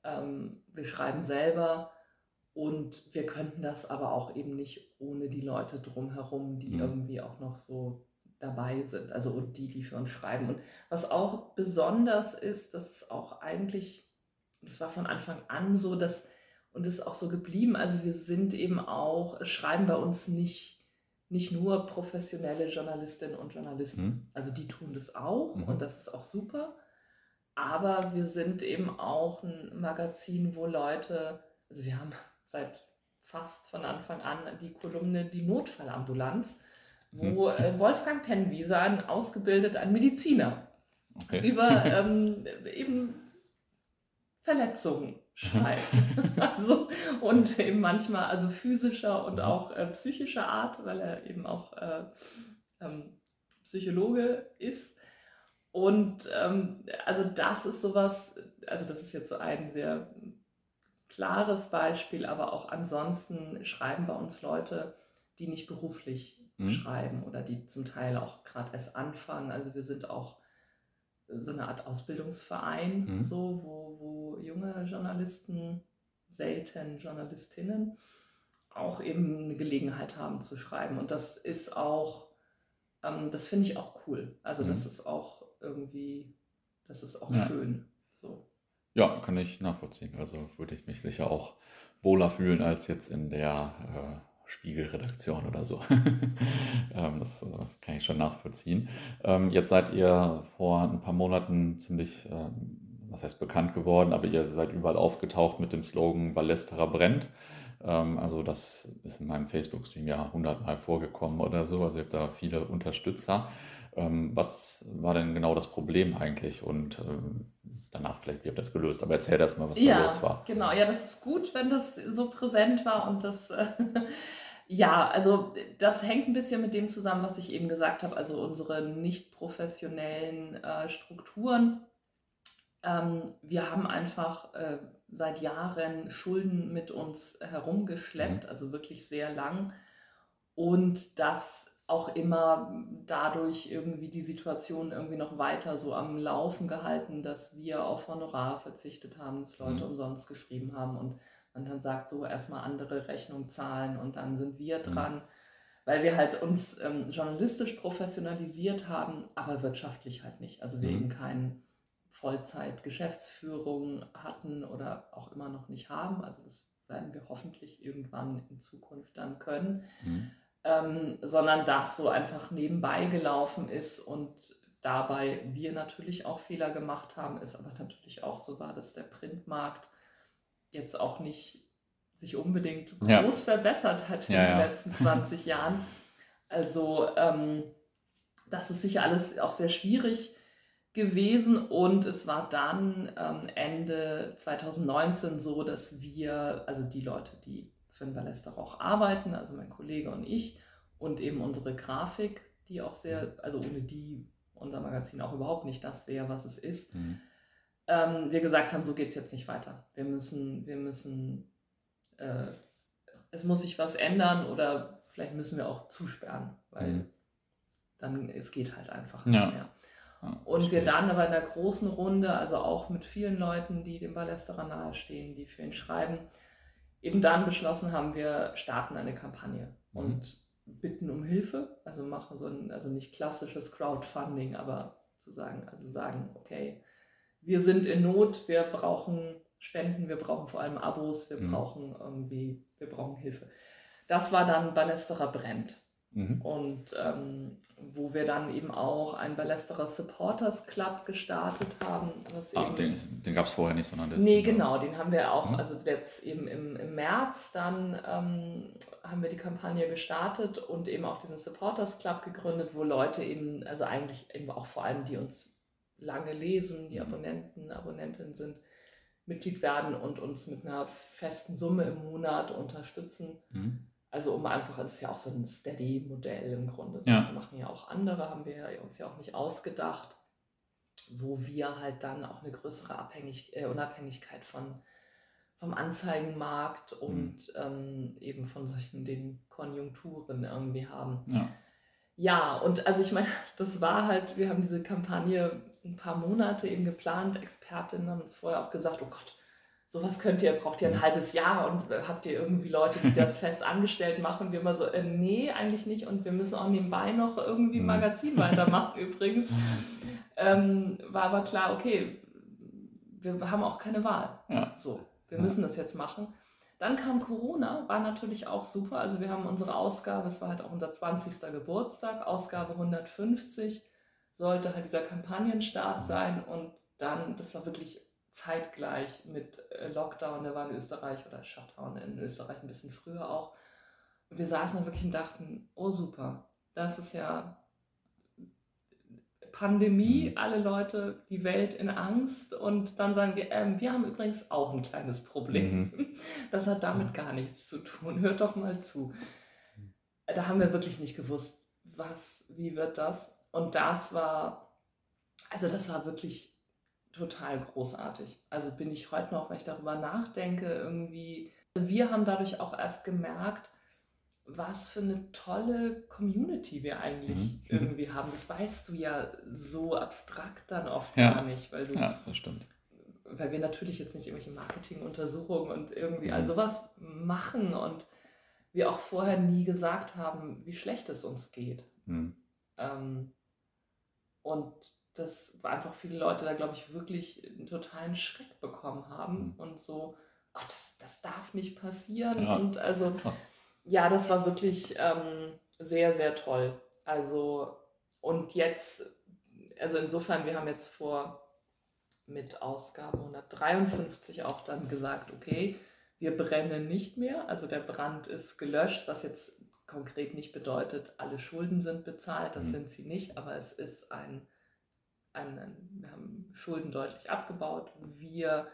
ähm, wir schreiben selber und wir könnten das aber auch eben nicht ohne die Leute drumherum, die Mhm. irgendwie auch noch so dabei sind, also und die, die für uns schreiben. Und was auch besonders ist, dass es auch eigentlich, das war von Anfang an so, dass, und ist auch so geblieben, also wir sind eben auch, es schreiben bei uns nicht, nicht nur professionelle Journalistinnen und Journalisten. Mhm. Also die tun das auch Mhm. und das ist auch super. Aber wir sind eben auch ein Magazin, wo Leute, also wir haben seit fast von Anfang an die Kolumne Die Notfallambulanz, wo äh, Wolfgang Pennwieser, ein ausgebildeter, ein Mediziner, Okay. über ähm, eben Verletzungen schreibt. also, und eben manchmal also physischer und Mhm. auch äh, psychischer Art, weil er eben auch äh, ähm, Psychologe ist. Und ähm, also das ist sowas, also das ist jetzt so ein sehr klares Beispiel, aber auch ansonsten schreiben bei uns Leute, die nicht beruflich Mhm. schreiben oder die zum Teil auch gerade erst anfangen. Also wir sind auch so eine Art Ausbildungsverein, Mhm. so, wo, wo junge Journalisten, selten Journalistinnen, auch eben eine Gelegenheit haben zu schreiben. Und das ist auch, ähm, das finde ich auch cool. Also Mhm. das ist auch irgendwie, das ist auch Ja. schön. So. Ja, kann ich nachvollziehen. Also würde ich mich sicher auch wohler fühlen als jetzt in der äh, Spiegelredaktion oder so. ähm, das, das kann ich schon nachvollziehen. Ähm, jetzt seid ihr vor ein paar Monaten ziemlich, ähm, was heißt bekannt geworden, aber ihr seid überall aufgetaucht mit dem Slogan Ballesterer brennt. Also das ist in meinem Facebook-Stream ja hundertmal vorgekommen oder so. Also ihr habt da viele Unterstützer. Ähm, was war denn genau das Problem eigentlich? Und ähm, danach vielleicht, wie habt ihr das gelöst? Aber erzähl erst mal, was da Ja, los war. genau. Ja, das ist gut, wenn das so präsent war und das, äh, ja, also das hängt ein bisschen mit dem zusammen, was ich eben gesagt habe. Also unsere nicht professionellen äh, Strukturen. Ähm, wir haben einfach äh, seit Jahren Schulden mit uns herumgeschleppt, also wirklich sehr lang. Und das auch immer dadurch irgendwie die Situation irgendwie noch weiter so am Laufen gehalten, dass wir auf Honorar verzichtet haben, dass Leute Mhm. umsonst geschrieben haben und man dann sagt, so erstmal andere Rechnung zahlen und dann sind wir Mhm. dran, weil wir halt uns ähm, journalistisch professionalisiert haben, aber wirtschaftlich halt nicht. Also wir Mhm. eben keine Vollzeit-Geschäftsführung hatten oder auch immer noch nicht haben. Also das werden wir hoffentlich irgendwann in Zukunft dann können Mhm. Ähm, sondern das so einfach nebenbei gelaufen ist und dabei wir natürlich auch Fehler gemacht haben, ist aber natürlich auch so war, dass der Printmarkt jetzt auch nicht sich unbedingt Ja. groß verbessert hat in Ja, den ja. letzten 20 Jahren. Also ähm, das ist sicher alles auch sehr schwierig gewesen und es war dann ähm, Ende 2019 so, dass wir, also die Leute, die den Ballester auch arbeiten, also mein Kollege und ich und eben unsere Grafik, die auch sehr, also ohne die unser Magazin auch überhaupt nicht das wäre, was es ist, Mhm. ähm, wir gesagt haben, so geht es jetzt nicht weiter. Wir müssen, wir müssen, äh, es muss sich was ändern oder vielleicht müssen wir auch zusperren, weil Mhm. dann, es geht halt einfach Ja. nicht mehr. Ja, Und wir dann aber in der großen Runde, also auch mit vielen Leuten, die dem Ballesterer nahestehen, die für ihn schreiben, eben dann beschlossen haben, wir starten eine Kampagne Mhm. und bitten um Hilfe, also machen so ein, also nicht klassisches Crowdfunding, aber zu sagen, also sagen, okay, wir sind in Not, wir brauchen Spenden, wir brauchen vor allem Abos, wir Mhm. brauchen irgendwie, wir brauchen Hilfe. Das war dann Ballesterer brennt. Mhm. Und ähm, wo wir dann eben auch einen Ballesterer Supporters Club gestartet haben. Ah, den den gab es vorher nicht, sondern das. nee, genau, den haben wir auch, Mhm. also jetzt eben im, im März, dann ähm, haben wir die Kampagne gestartet und eben auch diesen Supporters Club gegründet, wo Leute eben, also eigentlich eben auch vor allem, die uns lange lesen, die Mhm. Abonnenten, Abonnentinnen sind, Mitglied werden und uns mit einer festen Summe im Monat unterstützen. Mhm. Also um einfach, es ist ja auch so ein Steady-Modell im Grunde. Ja. Das machen ja auch andere, haben wir ja uns ja auch nicht ausgedacht. wo wir halt dann auch eine größere Abhängig äh, Unabhängigkeit von, vom Anzeigenmarkt und mhm. ähm, eben von solchen den Konjunkturen irgendwie haben. Ja. Ja, und also ich meine, das war halt, wir haben diese Kampagne ein paar Monate eben geplant. Expertinnen haben uns vorher auch gesagt, oh Gott, sowas könnt ihr, braucht ihr ein mhm. halbes Jahr und äh, habt ihr irgendwie Leute, die das fest angestellt machen? Wir immer so, äh, nee, eigentlich nicht. Und wir müssen auch nebenbei noch irgendwie ein mhm. Magazin weitermachen übrigens. Ähm, war aber klar, okay, wir haben auch keine Wahl. Ja. So, wir müssen das jetzt machen. Dann kam Corona, war natürlich auch super. Also wir haben unsere Ausgabe, es war halt auch unser 20. Geburtstag, Ausgabe 150 sollte halt dieser Kampagnenstart sein und dann, das war wirklich zeitgleich mit äh, Lockdown, der war in Österreich oder Shutdown in Österreich ein bisschen früher auch. Wir saßen da wirklich und dachten, oh super, das ist ja Pandemie, mhm. alle Leute, die Welt in Angst und dann sagen wir, ähm, wir haben übrigens auch ein kleines Problem. Mhm. Das hat damit gar nichts zu tun. Hört doch mal zu. Da haben wir wirklich nicht gewusst, was, wie wird das? Und das war, also das war wirklich total großartig. Also bin ich heute noch, wenn ich darüber nachdenke, irgendwie. Also wir haben dadurch auch erst gemerkt, was für eine tolle Community wir eigentlich mhm. irgendwie haben. Das weißt du ja so abstrakt dann oft ja. gar nicht, weil du. Ja, das stimmt. Weil wir natürlich jetzt nicht irgendwelche Marketinguntersuchungen und irgendwie mhm. all sowas machen und wir auch vorher nie gesagt haben, wie schlecht es uns geht. Mhm. Ähm, und dass einfach viele Leute da, glaube ich, wirklich einen totalen Schreck bekommen haben mhm. und so, Gott, das, das darf nicht passieren. Ja. Und also, Krass. ja, das war wirklich ähm, sehr, sehr toll. Also, und jetzt, also insofern, wir haben jetzt vor mit Ausgabe 153 auch dann gesagt, okay, wir brennen nicht mehr, also der Brand ist gelöscht, was jetzt konkret nicht bedeutet, alle Schulden sind bezahlt, das mhm. sind sie nicht, aber es ist ein ein, wir haben Schulden deutlich abgebaut. Wir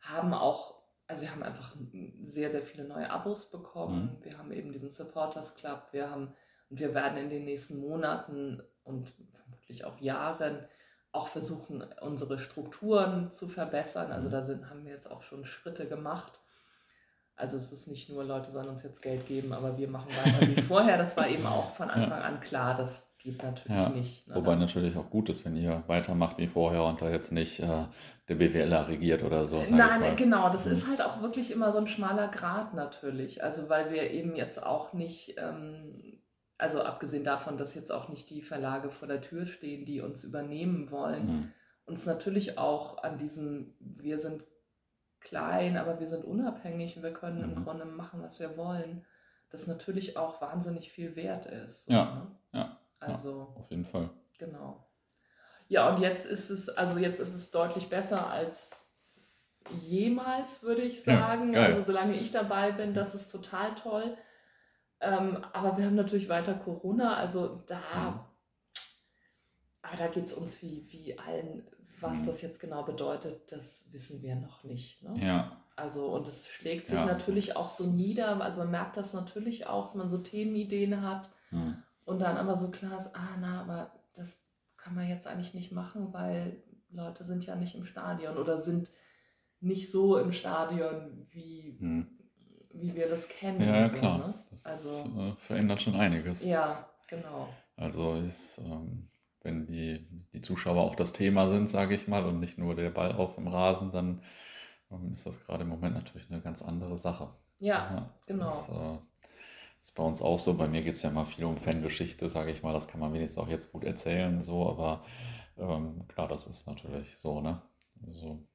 haben auch, also wir haben einfach sehr, sehr viele neue Abos bekommen. Mhm. Wir haben eben diesen Supporters Club. Wir haben, und wir werden in den nächsten Monaten und vermutlich auch Jahren auch versuchen, unsere Strukturen zu verbessern. Also mhm. da sind, haben wir jetzt auch schon Schritte gemacht. Also es ist nicht nur, Leute sollen uns jetzt Geld geben, aber wir machen weiter wie vorher. Das war eben auch von Anfang an klar, dass geht natürlich ja, nicht. Ne? Wobei natürlich auch gut ist, wenn ihr weitermacht wie vorher und da jetzt nicht äh, der BWLer regiert oder so. Nein, genau, das mhm. ist halt auch wirklich immer so ein schmaler Grad natürlich. Also weil wir eben jetzt auch nicht, ähm, also abgesehen davon, dass jetzt auch nicht die Verlage vor der Tür stehen, die uns übernehmen wollen, mhm. uns natürlich auch an diesem, wir sind klein, aber wir sind unabhängig und wir können mhm. im Grunde machen, was wir wollen, das natürlich auch wahnsinnig viel wert ist. So, ja, ne? ja. Also ja, auf jeden Fall. Genau. Ja, und jetzt ist es, also jetzt ist es deutlich besser als jemals, würde ich sagen. Ja, also solange ich dabei bin, das ist total toll. Ähm, aber wir haben natürlich weiter Corona, also da, mhm. aber da geht es uns wie, wie allen, was mhm. das jetzt genau bedeutet, das wissen wir noch nicht. Ne? Ja. Also, und es schlägt sich ja. natürlich auch so nieder, also man merkt das natürlich auch, dass man so Themenideen hat. Mhm. Und dann aber so klar ist, ah, na, aber das kann man jetzt eigentlich nicht machen, weil Leute sind ja nicht im Stadion oder sind nicht so im Stadion, wie, hm. wie wir das kennen. Ja, so, klar. Ne? Das also, äh, verändert schon einiges. Ja, genau. Also ist, ähm, wenn die, die Zuschauer auch das Thema sind, sage ich mal, und nicht nur der Ball auf dem Rasen, dann ähm, ist das gerade im Moment natürlich eine ganz andere Sache. Ja, ja genau. Das, äh, ist bei uns auch so. Bei mir geht es ja immer viel um Fangeschichte, sage ich mal. Das kann man wenigstens auch jetzt gut erzählen, so. Aber ähm, klar, das ist natürlich so, ne? Also,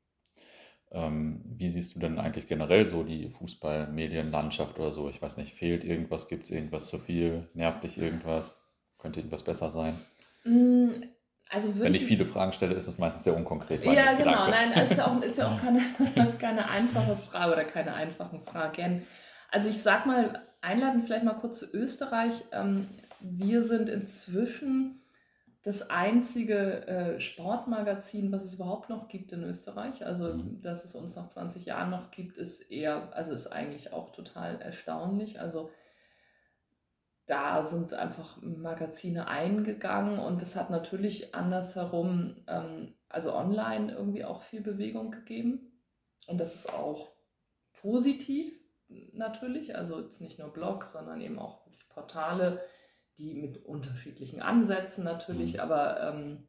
ähm, wie siehst du denn eigentlich generell so die Fußballmedienlandschaft oder so? Ich weiß nicht, fehlt irgendwas? Gibt es irgendwas zu viel? Nervt dich irgendwas? Könnte irgendwas besser sein? Mm, also Wenn ich viele Fragen stelle, ist es meistens sehr unkonkret. Ja, genau. Nein, es ist ja auch, ist ja auch keine, keine einfache Frage oder keine einfachen Fragen. Also ich sag mal, einladen vielleicht mal kurz zu Österreich. Ähm, wir sind inzwischen das einzige äh, Sportmagazin, was es überhaupt noch gibt in Österreich. Also, mhm. dass es uns nach 20 Jahren noch gibt, ist eher, also ist eigentlich auch total erstaunlich. Also, da sind einfach Magazine eingegangen und es hat natürlich andersherum, ähm, also online irgendwie auch viel Bewegung gegeben. Und das ist auch positiv natürlich. Also jetzt nicht nur Blogs, sondern eben auch Portale, die mit unterschiedlichen Ansätzen natürlich, mhm. aber ähm,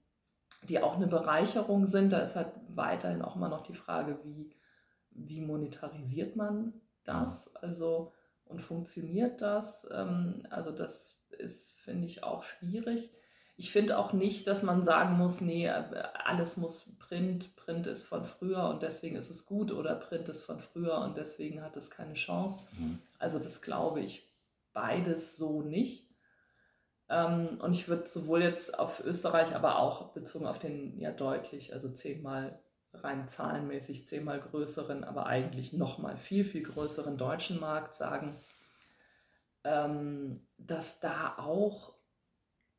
die auch eine Bereicherung sind. Da ist halt weiterhin auch immer noch die Frage, wie, wie monetarisiert man das? Also und funktioniert das? Ähm, also das ist, finde ich, auch schwierig. Ich finde auch nicht, dass man sagen muss, nee, alles muss Print, Print ist von früher und deswegen ist es gut oder Print ist von früher und deswegen hat es keine Chance. Mhm. Also das glaube ich beides so nicht. Ähm, und ich würde sowohl jetzt auf Österreich, aber auch bezogen auf den ja deutlich, also zehnmal rein zahlenmäßig zehnmal größeren, aber eigentlich nochmal viel, viel größeren deutschen Markt sagen, ähm, dass da auch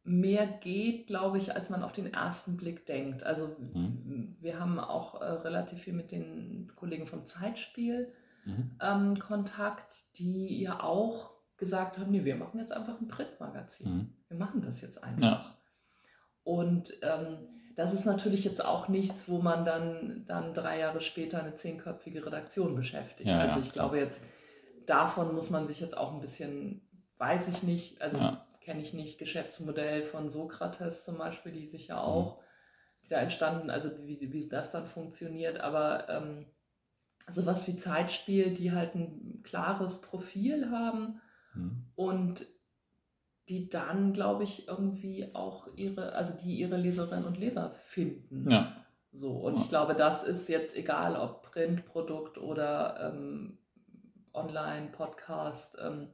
mehr geht, glaube ich, als man auf den ersten Blick denkt. Also mhm. wir haben auch äh, relativ viel mit den Kollegen vom Zeitspiel mhm. ähm, Kontakt, die ja auch gesagt haben, nee, wir machen jetzt einfach ein Printmagazin. Mhm. Wir machen das jetzt einfach. Ja. Und ähm, das ist natürlich jetzt auch nichts, wo man dann, dann drei Jahre später eine zehnköpfige Redaktion beschäftigt. Ja, also ich ja, glaube jetzt, davon muss man sich jetzt auch ein bisschen, weiß ich nicht, also ja. Kenne ich nicht, Geschäftsmodell von Sokrates zum Beispiel, die sich ja mhm. auch, die da entstanden, also wie, wie das dann funktioniert, aber ähm, sowas wie Zeitspiel, die halt ein klares Profil haben mhm. und die dann, glaube ich, irgendwie auch ihre, also die ihre Leserinnen und Leser finden. Ja. So, und ja. ich glaube, das ist jetzt egal, ob Printprodukt oder ähm, Online, Podcast, ähm,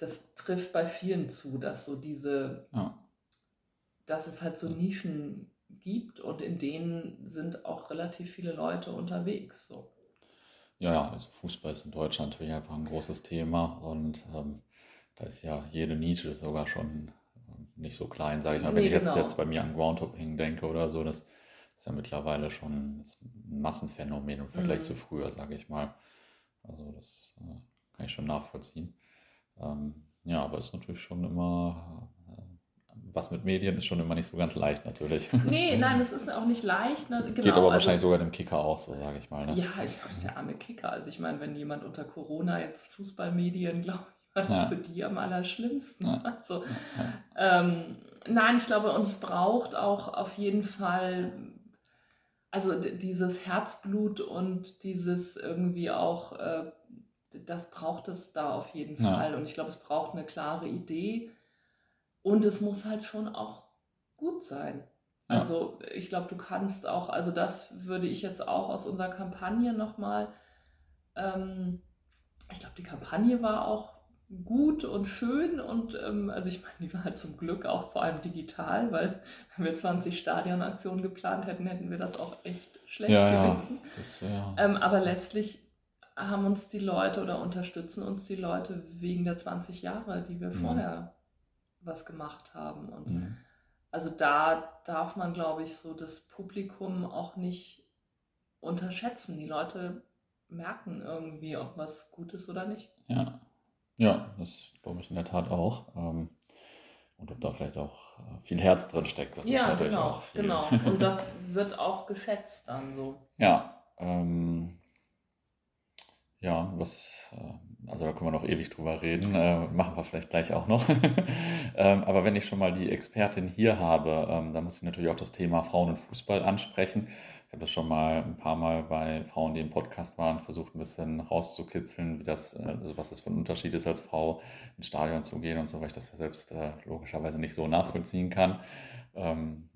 das trifft bei vielen zu, dass so diese, ja. dass es halt so Nischen gibt und in denen sind auch relativ viele Leute unterwegs. So. Ja, also Fußball ist in Deutschland natürlich einfach ein großes Thema und ähm, da ist ja jede Nische sogar schon nicht so klein, sage ich mal. Wenn ich jetzt, genau. jetzt bei mir an Groundhopping denke oder so, das ist ja mittlerweile schon ein Massenphänomen im Vergleich mhm. zu früher, sage ich mal. Also das äh, kann ich schon nachvollziehen. Ähm, ja, aber es ist natürlich schon immer, äh, was mit Medien ist schon immer nicht so ganz leicht natürlich. Nee, nein, das ist auch nicht leicht. Ne? Genau, Geht aber also, wahrscheinlich sogar dem Kicker auch so, sage ich mal. Ne? Ja, ich der arme Kicker. Also ich meine, wenn jemand unter Corona jetzt Fußballmedien, glaube ich, das ja. für die am allerschlimmsten. Ja. Also, ähm, nein, ich glaube, uns braucht auch auf jeden Fall, also dieses Herzblut und dieses irgendwie auch, äh, das braucht es da auf jeden Fall. Und ich glaube, es braucht eine klare Idee und es muss halt schon auch gut sein. Also ich glaube, du kannst auch, also das würde ich jetzt auch aus unserer Kampagne nochmal, ähm, ich glaube, die Kampagne war auch gut und schön und ähm, also ich meine, die war halt zum Glück auch vor allem digital, weil wenn wir 20 Stadionaktionen geplant hätten, hätten wir das auch echt schlecht ja, gewesen. Ja, das, ja. Ähm, aber letztlich haben uns die Leute oder unterstützen uns die Leute wegen der 20 Jahre, die wir mhm. vorher was gemacht haben. Und mhm. also da darf man, glaube ich, so das Publikum auch nicht unterschätzen. Die Leute merken irgendwie, ob was gut ist oder nicht. Ja. Ja, das glaube ich in der Tat auch. Ähm, und ob da vielleicht auch äh, viel Herz drin steckt. Das ja, genau, genau. Und das wird auch geschätzt dann so. Ja, ähm, ja, was, äh, also da können wir noch ewig drüber reden, äh, machen wir vielleicht gleich auch noch. ähm, aber wenn ich schon mal die Expertin hier habe, ähm, dann muss ich natürlich auch das Thema Frauen und Fußball ansprechen. Ich habe das schon mal ein paar Mal bei Frauen, die im Podcast waren, versucht ein bisschen rauszukitzeln, wie das, äh, also was das für ein Unterschied ist, als Frau ins Stadion zu gehen und so, weil ich das ja selbst äh, logischerweise nicht so nachvollziehen kann. Ähm,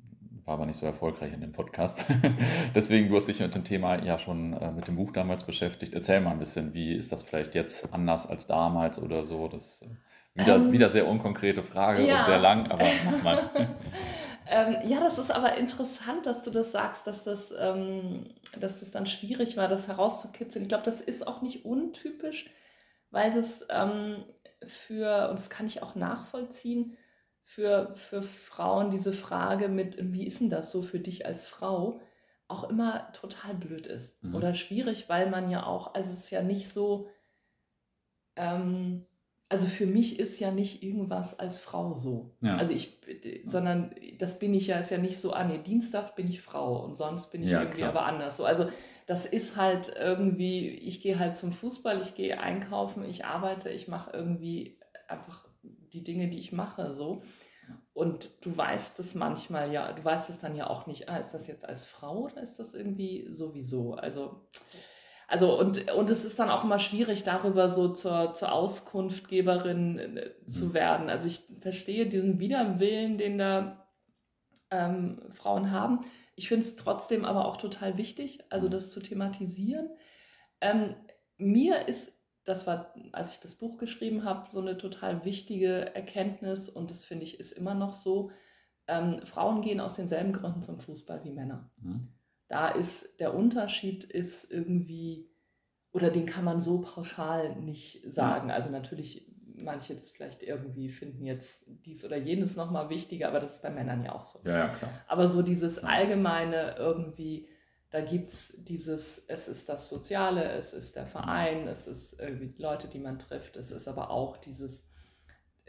war aber nicht so erfolgreich in dem Podcast. Deswegen, du hast dich mit dem Thema ja schon äh, mit dem Buch damals beschäftigt. Erzähl mal ein bisschen, wie ist das vielleicht jetzt anders als damals oder so? Das äh, wieder, ähm, wieder sehr unkonkrete Frage ja. und sehr lang, aber mach mal. Ähm, ja, das ist aber interessant, dass du das sagst, dass das, ähm, dass das dann schwierig war, das herauszukitzeln. Ich glaube, das ist auch nicht untypisch, weil das ähm, für, und das kann ich auch nachvollziehen, für, für Frauen diese Frage mit, wie ist denn das so für dich als Frau, auch immer total blöd ist mhm. oder schwierig, weil man ja auch, also es ist ja nicht so, ähm, also für mich ist ja nicht irgendwas als Frau so. Ja. Also ich, sondern das bin ich ja, ist ja nicht so, ah nee, Dienstag bin ich Frau und sonst bin ich ja, irgendwie klar. aber anders. So, also das ist halt irgendwie, ich gehe halt zum Fußball, ich gehe einkaufen, ich arbeite, ich mache irgendwie einfach die Dinge, die ich mache, so. Und du weißt es manchmal ja, du weißt es dann ja auch nicht, ah, ist das jetzt als Frau oder ist das irgendwie sowieso? Also, also und, und es ist dann auch immer schwierig, darüber so zur, zur Auskunftgeberin äh, zu mhm. werden. Also ich verstehe diesen Widerwillen, den da ähm, Frauen haben. Ich finde es trotzdem aber auch total wichtig, also das zu thematisieren. Ähm, mir ist das war, als ich das Buch geschrieben habe, so eine total wichtige Erkenntnis und das finde ich ist immer noch so. Ähm, Frauen gehen aus denselben Gründen zum Fußball wie Männer. Mhm. Da ist der Unterschied ist irgendwie, oder den kann man so pauschal nicht sagen. Also natürlich, manche das vielleicht irgendwie finden jetzt dies oder jenes nochmal wichtiger, aber das ist bei Männern ja auch so. Ja, ja klar. Aber so dieses allgemeine irgendwie, da gibt es dieses, es ist das Soziale, es ist der Verein, es ist irgendwie Leute, die man trifft, es ist aber auch dieses,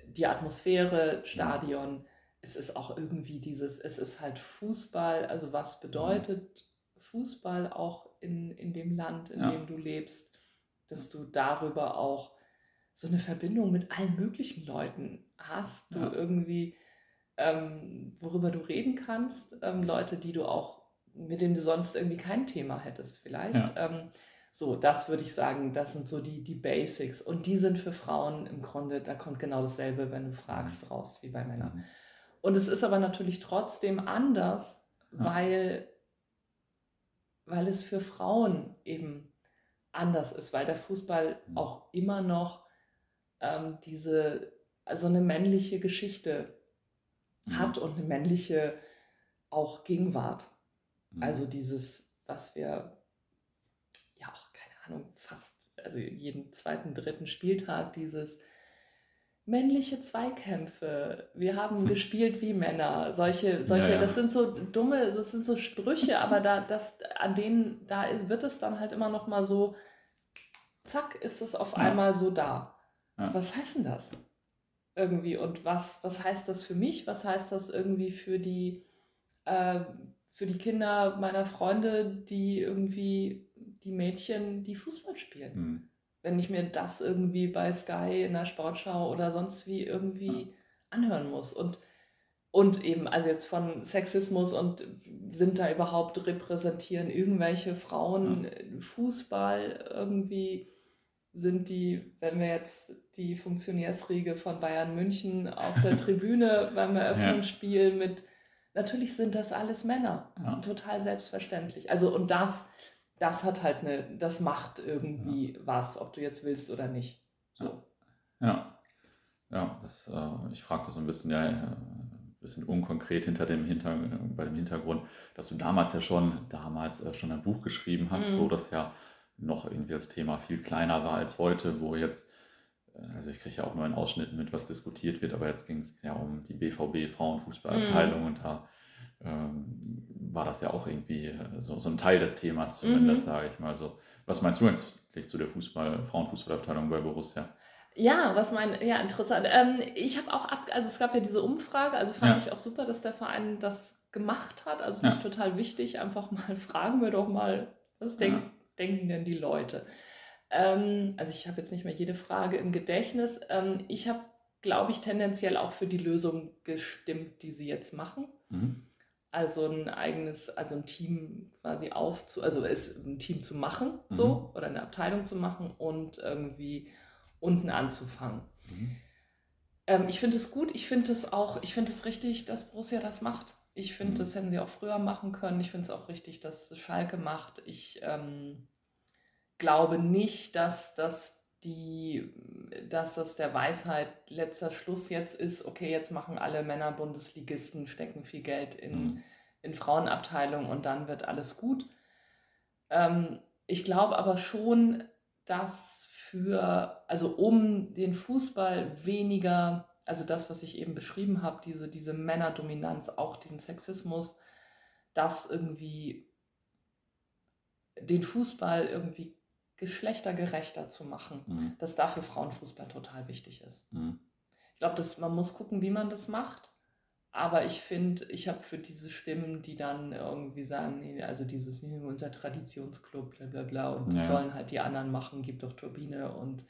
die Atmosphäre, Stadion, es ist auch irgendwie dieses, es ist halt Fußball, also was bedeutet Fußball auch in, in dem Land, in ja. dem du lebst, dass du darüber auch so eine Verbindung mit allen möglichen Leuten hast, du ja. irgendwie, ähm, worüber du reden kannst, ähm, Leute, die du auch mit dem du sonst irgendwie kein Thema hättest vielleicht. Ja. Ähm, so, das würde ich sagen, das sind so die, die Basics. Und die sind für Frauen im Grunde, da kommt genau dasselbe, wenn du fragst, mhm. raus wie bei Männern. Mhm. Und es ist aber natürlich trotzdem anders, ja. weil, weil es für Frauen eben anders ist, weil der Fußball mhm. auch immer noch ähm, diese, also eine männliche Geschichte hat und eine männliche auch Gegenwart. Also mhm. dieses, was wir, ja auch keine Ahnung, fast, also jeden zweiten, dritten Spieltag, dieses männliche Zweikämpfe, wir haben gespielt wie Männer, solche, solche, ja, ja. das sind so dumme, das sind so Sprüche, aber da, das, an denen, da wird es dann halt immer noch mal so, zack, ist es auf ja. einmal so da. Was heißt denn das? Irgendwie und was, was heißt das für mich? Was heißt das irgendwie für die, äh, für die Kinder meiner Freunde, die irgendwie die Mädchen, die Fußball spielen. Mhm. Wenn ich mir das irgendwie bei Sky in der Sportschau oder sonst wie irgendwie anhören muss. Und, und eben, also jetzt von Sexismus und sind da überhaupt repräsentieren irgendwelche Frauen ja. Fußball irgendwie sind die, wenn wir jetzt die Funktionärsriege von Bayern München auf der Tribüne beim Eröffnungsspiel ja. mit natürlich sind das alles Männer. Ja. Total selbstverständlich. Also und das, das hat halt eine, das macht irgendwie ja. was, ob du jetzt willst oder nicht. So. Ja. Ja, das, äh, ich frage das so ein bisschen, ja, ein äh, bisschen unkonkret hinter dem Hinter, bei dem Hintergrund, dass du damals ja schon, damals äh, schon ein Buch geschrieben hast, mhm. wo das ja noch irgendwie das Thema viel kleiner war als heute, wo jetzt also ich kriege ja auch nur einen Ausschnitt mit, was diskutiert wird, aber jetzt ging es ja um die BVB Frauenfußballabteilung mhm. und da ähm, war das ja auch irgendwie so, so ein Teil des Themas zumindest, mhm. sage ich mal so. Was meinst du eigentlich zu der Fußball, Frauenfußballabteilung bei Borussia? Ja, was mein, ja, interessant. Ähm, ich habe auch ab, also es gab ja diese Umfrage, also fand ja. ich auch super, dass der Verein das gemacht hat. Also finde ja. ich total wichtig, einfach mal fragen wir doch mal, was ja. denken denn die Leute? Ähm, also ich habe jetzt nicht mehr jede Frage im Gedächtnis. Ähm, ich habe, glaube ich, tendenziell auch für die Lösung gestimmt, die sie jetzt machen. Mhm. Also ein eigenes, also ein Team quasi aufzu, also es ein Team zu machen, mhm. so, oder eine Abteilung zu machen und irgendwie unten anzufangen. Mhm. Ähm, ich finde es gut, ich finde es auch, ich finde es richtig, dass Borussia das macht. Ich finde, mhm. das hätten sie auch früher machen können. Ich finde es auch richtig, dass Schalke macht. Ich ähm, glaube nicht, dass das die, dass das der Weisheit letzter Schluss jetzt ist, okay, jetzt machen alle Männer Bundesligisten, stecken viel Geld in, mhm. in Frauenabteilungen und dann wird alles gut. Ähm, ich glaube aber schon, dass für, also um den Fußball weniger, also das, was ich eben beschrieben habe, diese, diese Männerdominanz, auch diesen Sexismus, das irgendwie den Fußball irgendwie geschlechtergerechter zu machen, Mhm. dass dafür Frauenfußball total wichtig ist. Mhm. Ich glaube, man muss gucken, wie man das macht. Aber ich finde, ich habe für diese Stimmen, die dann irgendwie sagen, nee, also dieses nee, unser Traditionsclub, bla bla bla, und das Ja. sollen halt die anderen machen, gibt doch Turbine und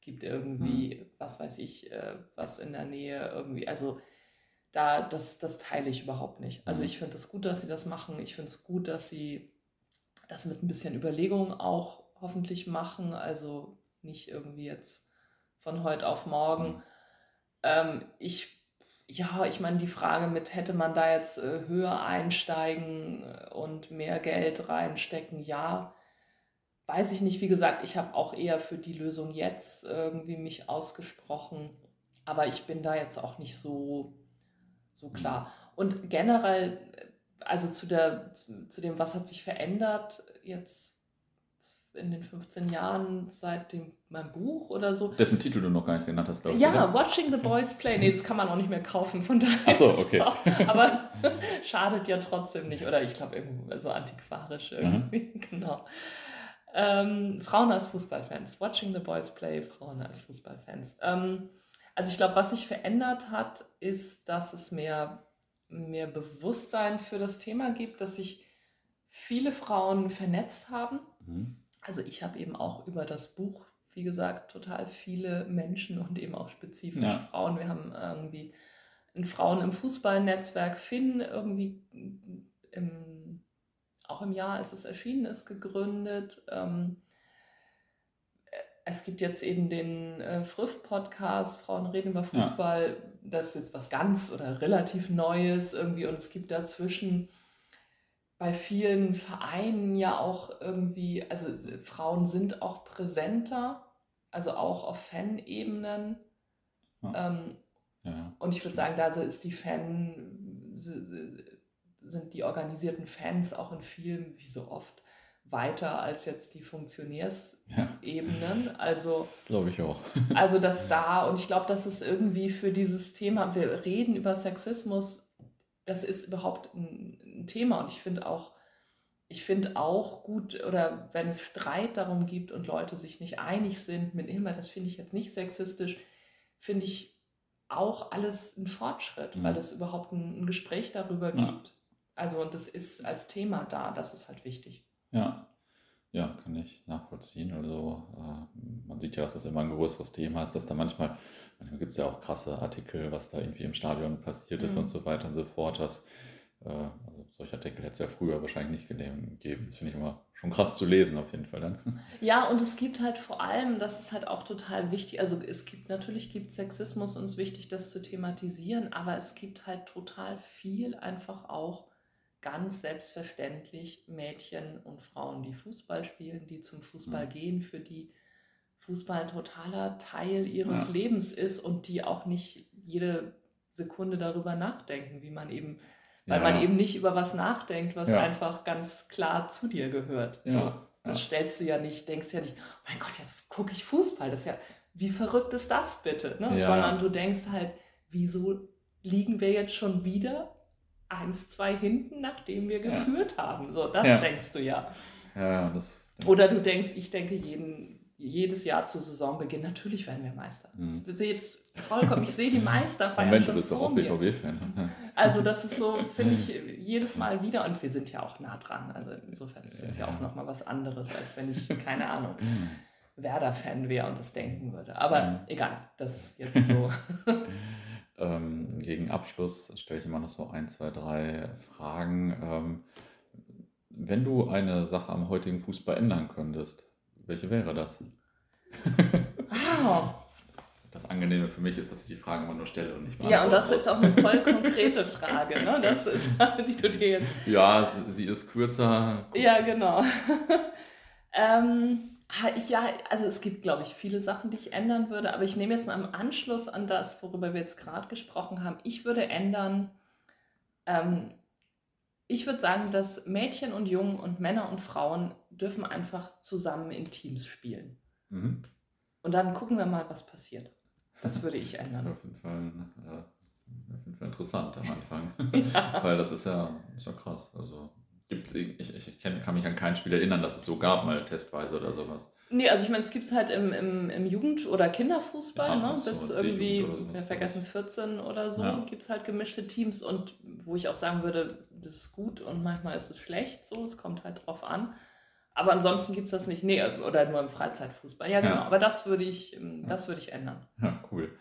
gibt irgendwie, was weiß ich, äh, was in der Nähe irgendwie. Also da, das, das teile ich überhaupt nicht. Also Mhm. ich finde es gut, dass sie das machen. Ich finde es gut, dass sie das mit ein bisschen Überlegung auch hoffentlich machen. Also nicht irgendwie jetzt von heute auf morgen. Mhm. Ähm, ich, ja, ich meine, die Frage mit, hätte man da jetzt äh, höher einsteigen äh, und mehr Geld reinstecken? Ja, weiß ich nicht. Wie gesagt, ich habe auch eher für die Lösung jetzt irgendwie mich ausgesprochen. Aber ich bin da jetzt auch nicht so, so klar. Und generell, äh, also zu, der, zu dem, was hat sich verändert jetzt in den 15 Jahren seit dem, meinem Buch oder so. Dessen Titel du noch gar nicht genannt hast, glaube ich. Ja, oder? Watching the Boys Play. Nee, das kann man auch nicht mehr kaufen, von daher. Ach so, okay. Auch, aber schadet ja trotzdem nicht. Oder ich glaube, irgendwo so antiquarisch irgendwie. Mhm. Genau. Ähm, Frauen als Fußballfans. Watching the Boys Play, Frauen als Fußballfans. Ähm, also ich glaube, was sich verändert hat, ist, dass es mehr, mehr Bewusstsein für das Thema gibt, dass sich viele Frauen vernetzt haben. Mhm. Also ich habe eben auch über das Buch, wie gesagt, total viele Menschen und eben auch spezifisch Ja. Frauen. Wir haben irgendwie ein Frauen im Fußballnetzwerk Finn irgendwie im, auch im Jahr, als es erschienen ist, gegründet. Ähm, es gibt jetzt eben den äh, Friff-Podcast, Frauen reden über Fußball. Das ist jetzt was ganz oder relativ Neues irgendwie. Und es gibt dazwischen bei vielen Vereinen ja auch irgendwie, also Frauen sind auch präsenter, also auch auf Fan-Ebenen. Ja. Ähm, Ja. und ich würde sagen, da ist die Fan, sind die organisierten Fans auch in vielen, wie so oft, weiter als jetzt die Funktionärsebenen. ja. Also Das glaube ich auch. also das da, und ich glaube, das ist irgendwie für dieses Thema, wir reden über Sexismus, das ist überhaupt ein, ein Thema und ich finde auch, ich finde auch gut, oder wenn es Streit darum gibt und Leute sich nicht einig sind mit immer, das finde ich jetzt nicht sexistisch, finde ich auch alles ein Fortschritt, Mhm. weil es überhaupt ein, ein Gespräch darüber Ja. gibt. Also und das ist als Thema da, das ist halt wichtig. Ja. Ja, kann ich nachvollziehen. Also äh, man sieht ja, dass das immer ein größeres Thema ist, dass da manchmal, manchmal gibt es ja auch krasse Artikel, was da irgendwie im Stadion passiert ist Mhm. und so weiter und so fort. Dass, äh, also solche Artikel hätte es ja früher wahrscheinlich nicht gegeben. Das finde ich immer schon krass zu lesen auf jeden Fall dann. Ja, und es gibt halt vor allem, das ist halt auch total wichtig, also es gibt natürlich gibt Sexismus und es ist wichtig, das zu thematisieren, aber es gibt halt total viel einfach auch ganz selbstverständlich Mädchen und Frauen, die Fußball spielen, die zum Fußball Mhm. gehen, für die Fußball ein totaler Teil ihres Ja. Lebens ist und die auch nicht jede Sekunde darüber nachdenken, wie man eben, weil Ja. man eben nicht über was nachdenkt, was Ja. einfach ganz klar zu dir gehört. So. Das stellst du ja nicht, denkst ja nicht, oh mein Gott, jetzt gucke ich Fußball. Das ist ja, wie verrückt ist das bitte? Ne? Sondern du denkst halt, wieso liegen wir jetzt schon wieder eins, zwei hinten, nachdem wir Ja. geführt haben? So, das Ja. denkst du ja. Ja, das. Oder du denkst, ich denke jeden, jedes Jahr zu Saisonbeginn, natürlich werden wir Meister. Hm. Ich sehe es vollkommen, ich sehe die Meister feiern Moment, du bist doch auch. BVB-Fan. Also das ist so, finde ich, jedes Mal wieder und wir sind ja auch nah dran. Also insofern ist es ja Ja. auch nochmal was anderes, als wenn ich, keine Ahnung, Werder-Fan wäre und das denken würde. Aber Mhm. egal, das jetzt so. Ähm, gegen Abschluss stelle ich immer noch so ein, zwei, drei Fragen. Ähm, wenn du eine Sache am heutigen Fußball ändern könntest, welche wäre das? Wow. Das Angenehme für mich ist, dass ich die Fragen immer nur stelle und nicht Ja, und das beantworten ist auch eine voll konkrete Frage, ne? Das ist, die du dir jetzt muss. Ja, sie, ist kürzer. Ja, genau. ähm, ja, also es gibt, glaube ich, viele Sachen, die ich ändern würde, aber ich nehme jetzt mal im Anschluss an das, worüber wir jetzt gerade gesprochen haben. Ich würde ändern, ähm, ich würde sagen, dass Mädchen und Jungen und Männer und Frauen dürfen einfach zusammen in Teams spielen. Mhm. Und dann gucken wir mal, was passiert. Das würde ich Das wäre ändern. auf jeden Fall, äh, auf jeden Fall interessant am Anfang. Ja. Weil das ist ja, ist ja krass. Also Gibt's, ich, ich, kann mich an kein Spiel erinnern, dass es so gab, mal testweise oder sowas. Nee, also ich meine, es gibt es halt im, im, im Jugend- oder Kinderfußball, ja, ne? bis so irgendwie, wir vergessen 14 oder so, ja. gibt es halt gemischte Teams und wo ich auch sagen würde, das ist gut und manchmal ist es schlecht, so, es kommt halt drauf an. Aber ansonsten gibt es das nicht, nee, oder nur im Freizeitfußball. Ja, genau, ja. aber das würde ich, das würde ich ändern. Ja, cool.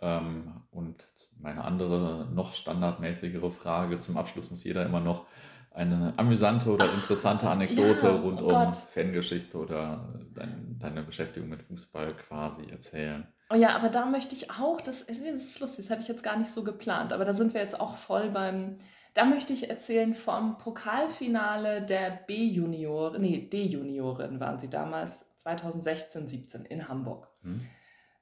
Ähm, und meine andere, noch standardmäßigere Frage zum Abschluss muss jeder immer noch eine amüsante oder interessante Anekdote ja, rund oh um Fangeschichte oder dein, deine Beschäftigung mit Fußball quasi erzählen. Oh ja, aber da möchte ich auch, das, das ist lustig, das hatte ich jetzt gar nicht so geplant, aber da sind wir jetzt auch voll beim, da möchte ich erzählen vom Pokalfinale der B-Junioren, nee, D-Junioren waren sie damals, 2016, 17 in Hamburg. Hm.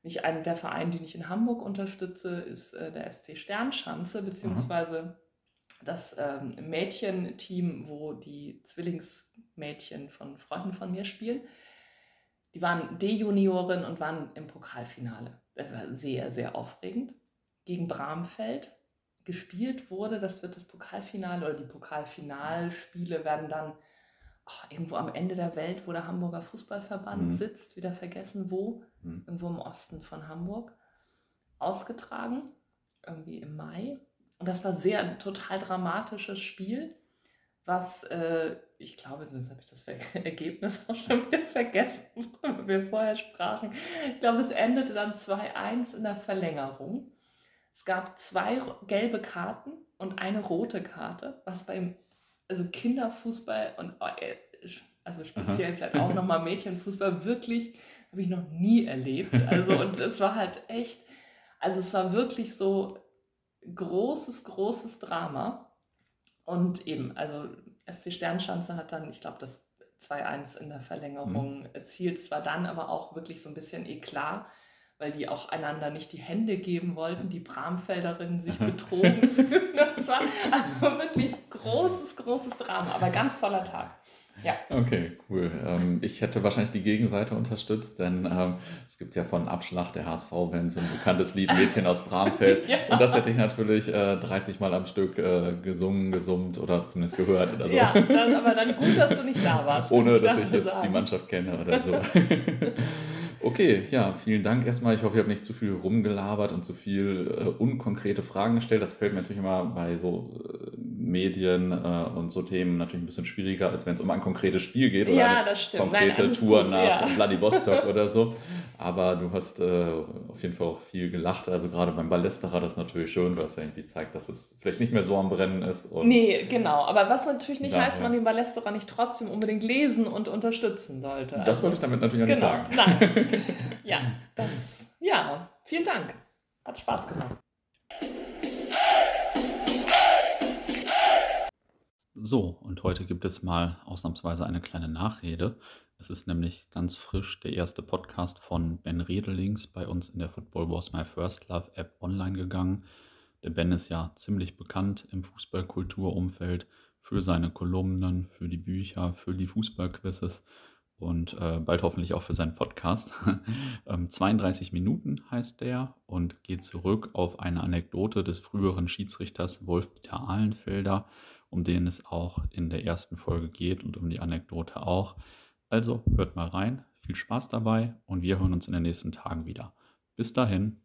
Nicht ein, der Verein, den ich in Hamburg unterstütze, ist äh, der SC Sternschanze, beziehungsweise das ähm, Mädchenteam, wo die Zwillingsmädchen von Freunden von mir spielen, die waren D-Junioren und waren im Pokalfinale. Das war sehr, sehr aufregend. Gegen Bramfeld gespielt wurde, das wird das Pokalfinale oder die Pokalfinalspiele werden dann oh, irgendwo am Ende der Welt, wo der Hamburger Fußballverband mhm. sitzt, wieder vergessen wo, mhm. irgendwo im Osten von Hamburg, ausgetragen, irgendwie im Mai. Und das war sehr ein total dramatisches Spiel, was äh, ich glaube, jetzt habe ich das Ergebnis auch schon wieder vergessen, worüber wir vorher sprachen. Ich glaube, es endete dann 2-1 in der Verlängerung. Es gab zwei gelbe Karten und eine rote Karte, was beim also Kinderfußball und oh, äh, also speziell Aha. vielleicht auch nochmal Mädchenfußball wirklich habe ich noch nie erlebt. Also und es war halt echt, also es war wirklich so großes, großes Drama. Und eben, also SC Sternschanze hat dann, ich glaube, das 2-1 in der Verlängerung mhm. erzielt. Es war dann aber auch wirklich so ein bisschen eklar, weil die auch einander nicht die Hände geben wollten, die Bramfelderinnen sich betrogen fühlen. Das war also wirklich großes, großes Drama, aber ganz toller Tag. Ja. Okay, cool. Ähm, ich hätte wahrscheinlich die Gegenseite unterstützt, denn ähm, es gibt ja von Abschlag der HSV-Band so ein bekanntes Lied Mädchen aus Bramfeld. ja. Und das hätte ich natürlich äh, 30 Mal am Stück äh, gesungen, gesummt oder zumindest gehört oder so. Ja, dann, aber dann gut, dass du nicht da warst. Ohne, dass ich jetzt sagen. die Mannschaft kenne oder so. Okay, ja, vielen Dank erstmal. Ich hoffe, ich habe nicht zu viel rumgelabert und zu viel äh, unkonkrete Fragen gestellt. Das fällt mir natürlich immer bei so äh, Medien äh, und so Themen natürlich ein bisschen schwieriger, als wenn es um ein konkretes Spiel geht oder ja, eine konkrete Nein, Tour gut, nach ja. Vladivostok oder so. Aber du hast äh, auf jeden Fall auch viel gelacht. Also gerade beim Ballesterer, das ist natürlich schön, weil es ja irgendwie zeigt, dass es vielleicht nicht mehr so am Brennen ist. Und nee, genau. Aber was natürlich nicht daher. heißt, man den Ballesterer nicht trotzdem unbedingt lesen und unterstützen sollte. Das also, wollte ich damit natürlich genau. nicht sagen. Nein. ja, das, ja, vielen Dank. Hat Spaß gemacht. So, und heute gibt es mal ausnahmsweise eine kleine Nachrede. Es ist nämlich ganz frisch der erste Podcast von Ben Redelings bei uns in der Football Was My First Love App online gegangen. Der Ben ist ja ziemlich bekannt im Fußballkulturumfeld für seine Kolumnen, für die Bücher, für die Fußballquizzes und äh, bald hoffentlich auch für seinen Podcast. ähm, 32 Minuten heißt der und geht zurück auf eine Anekdote des früheren Schiedsrichters Wolf-Dieter Ahlenfelder um den es auch in der ersten Folge geht und um die Anekdote auch. Also hört mal rein, viel Spaß dabei und wir hören uns in den nächsten Tagen wieder. Bis dahin.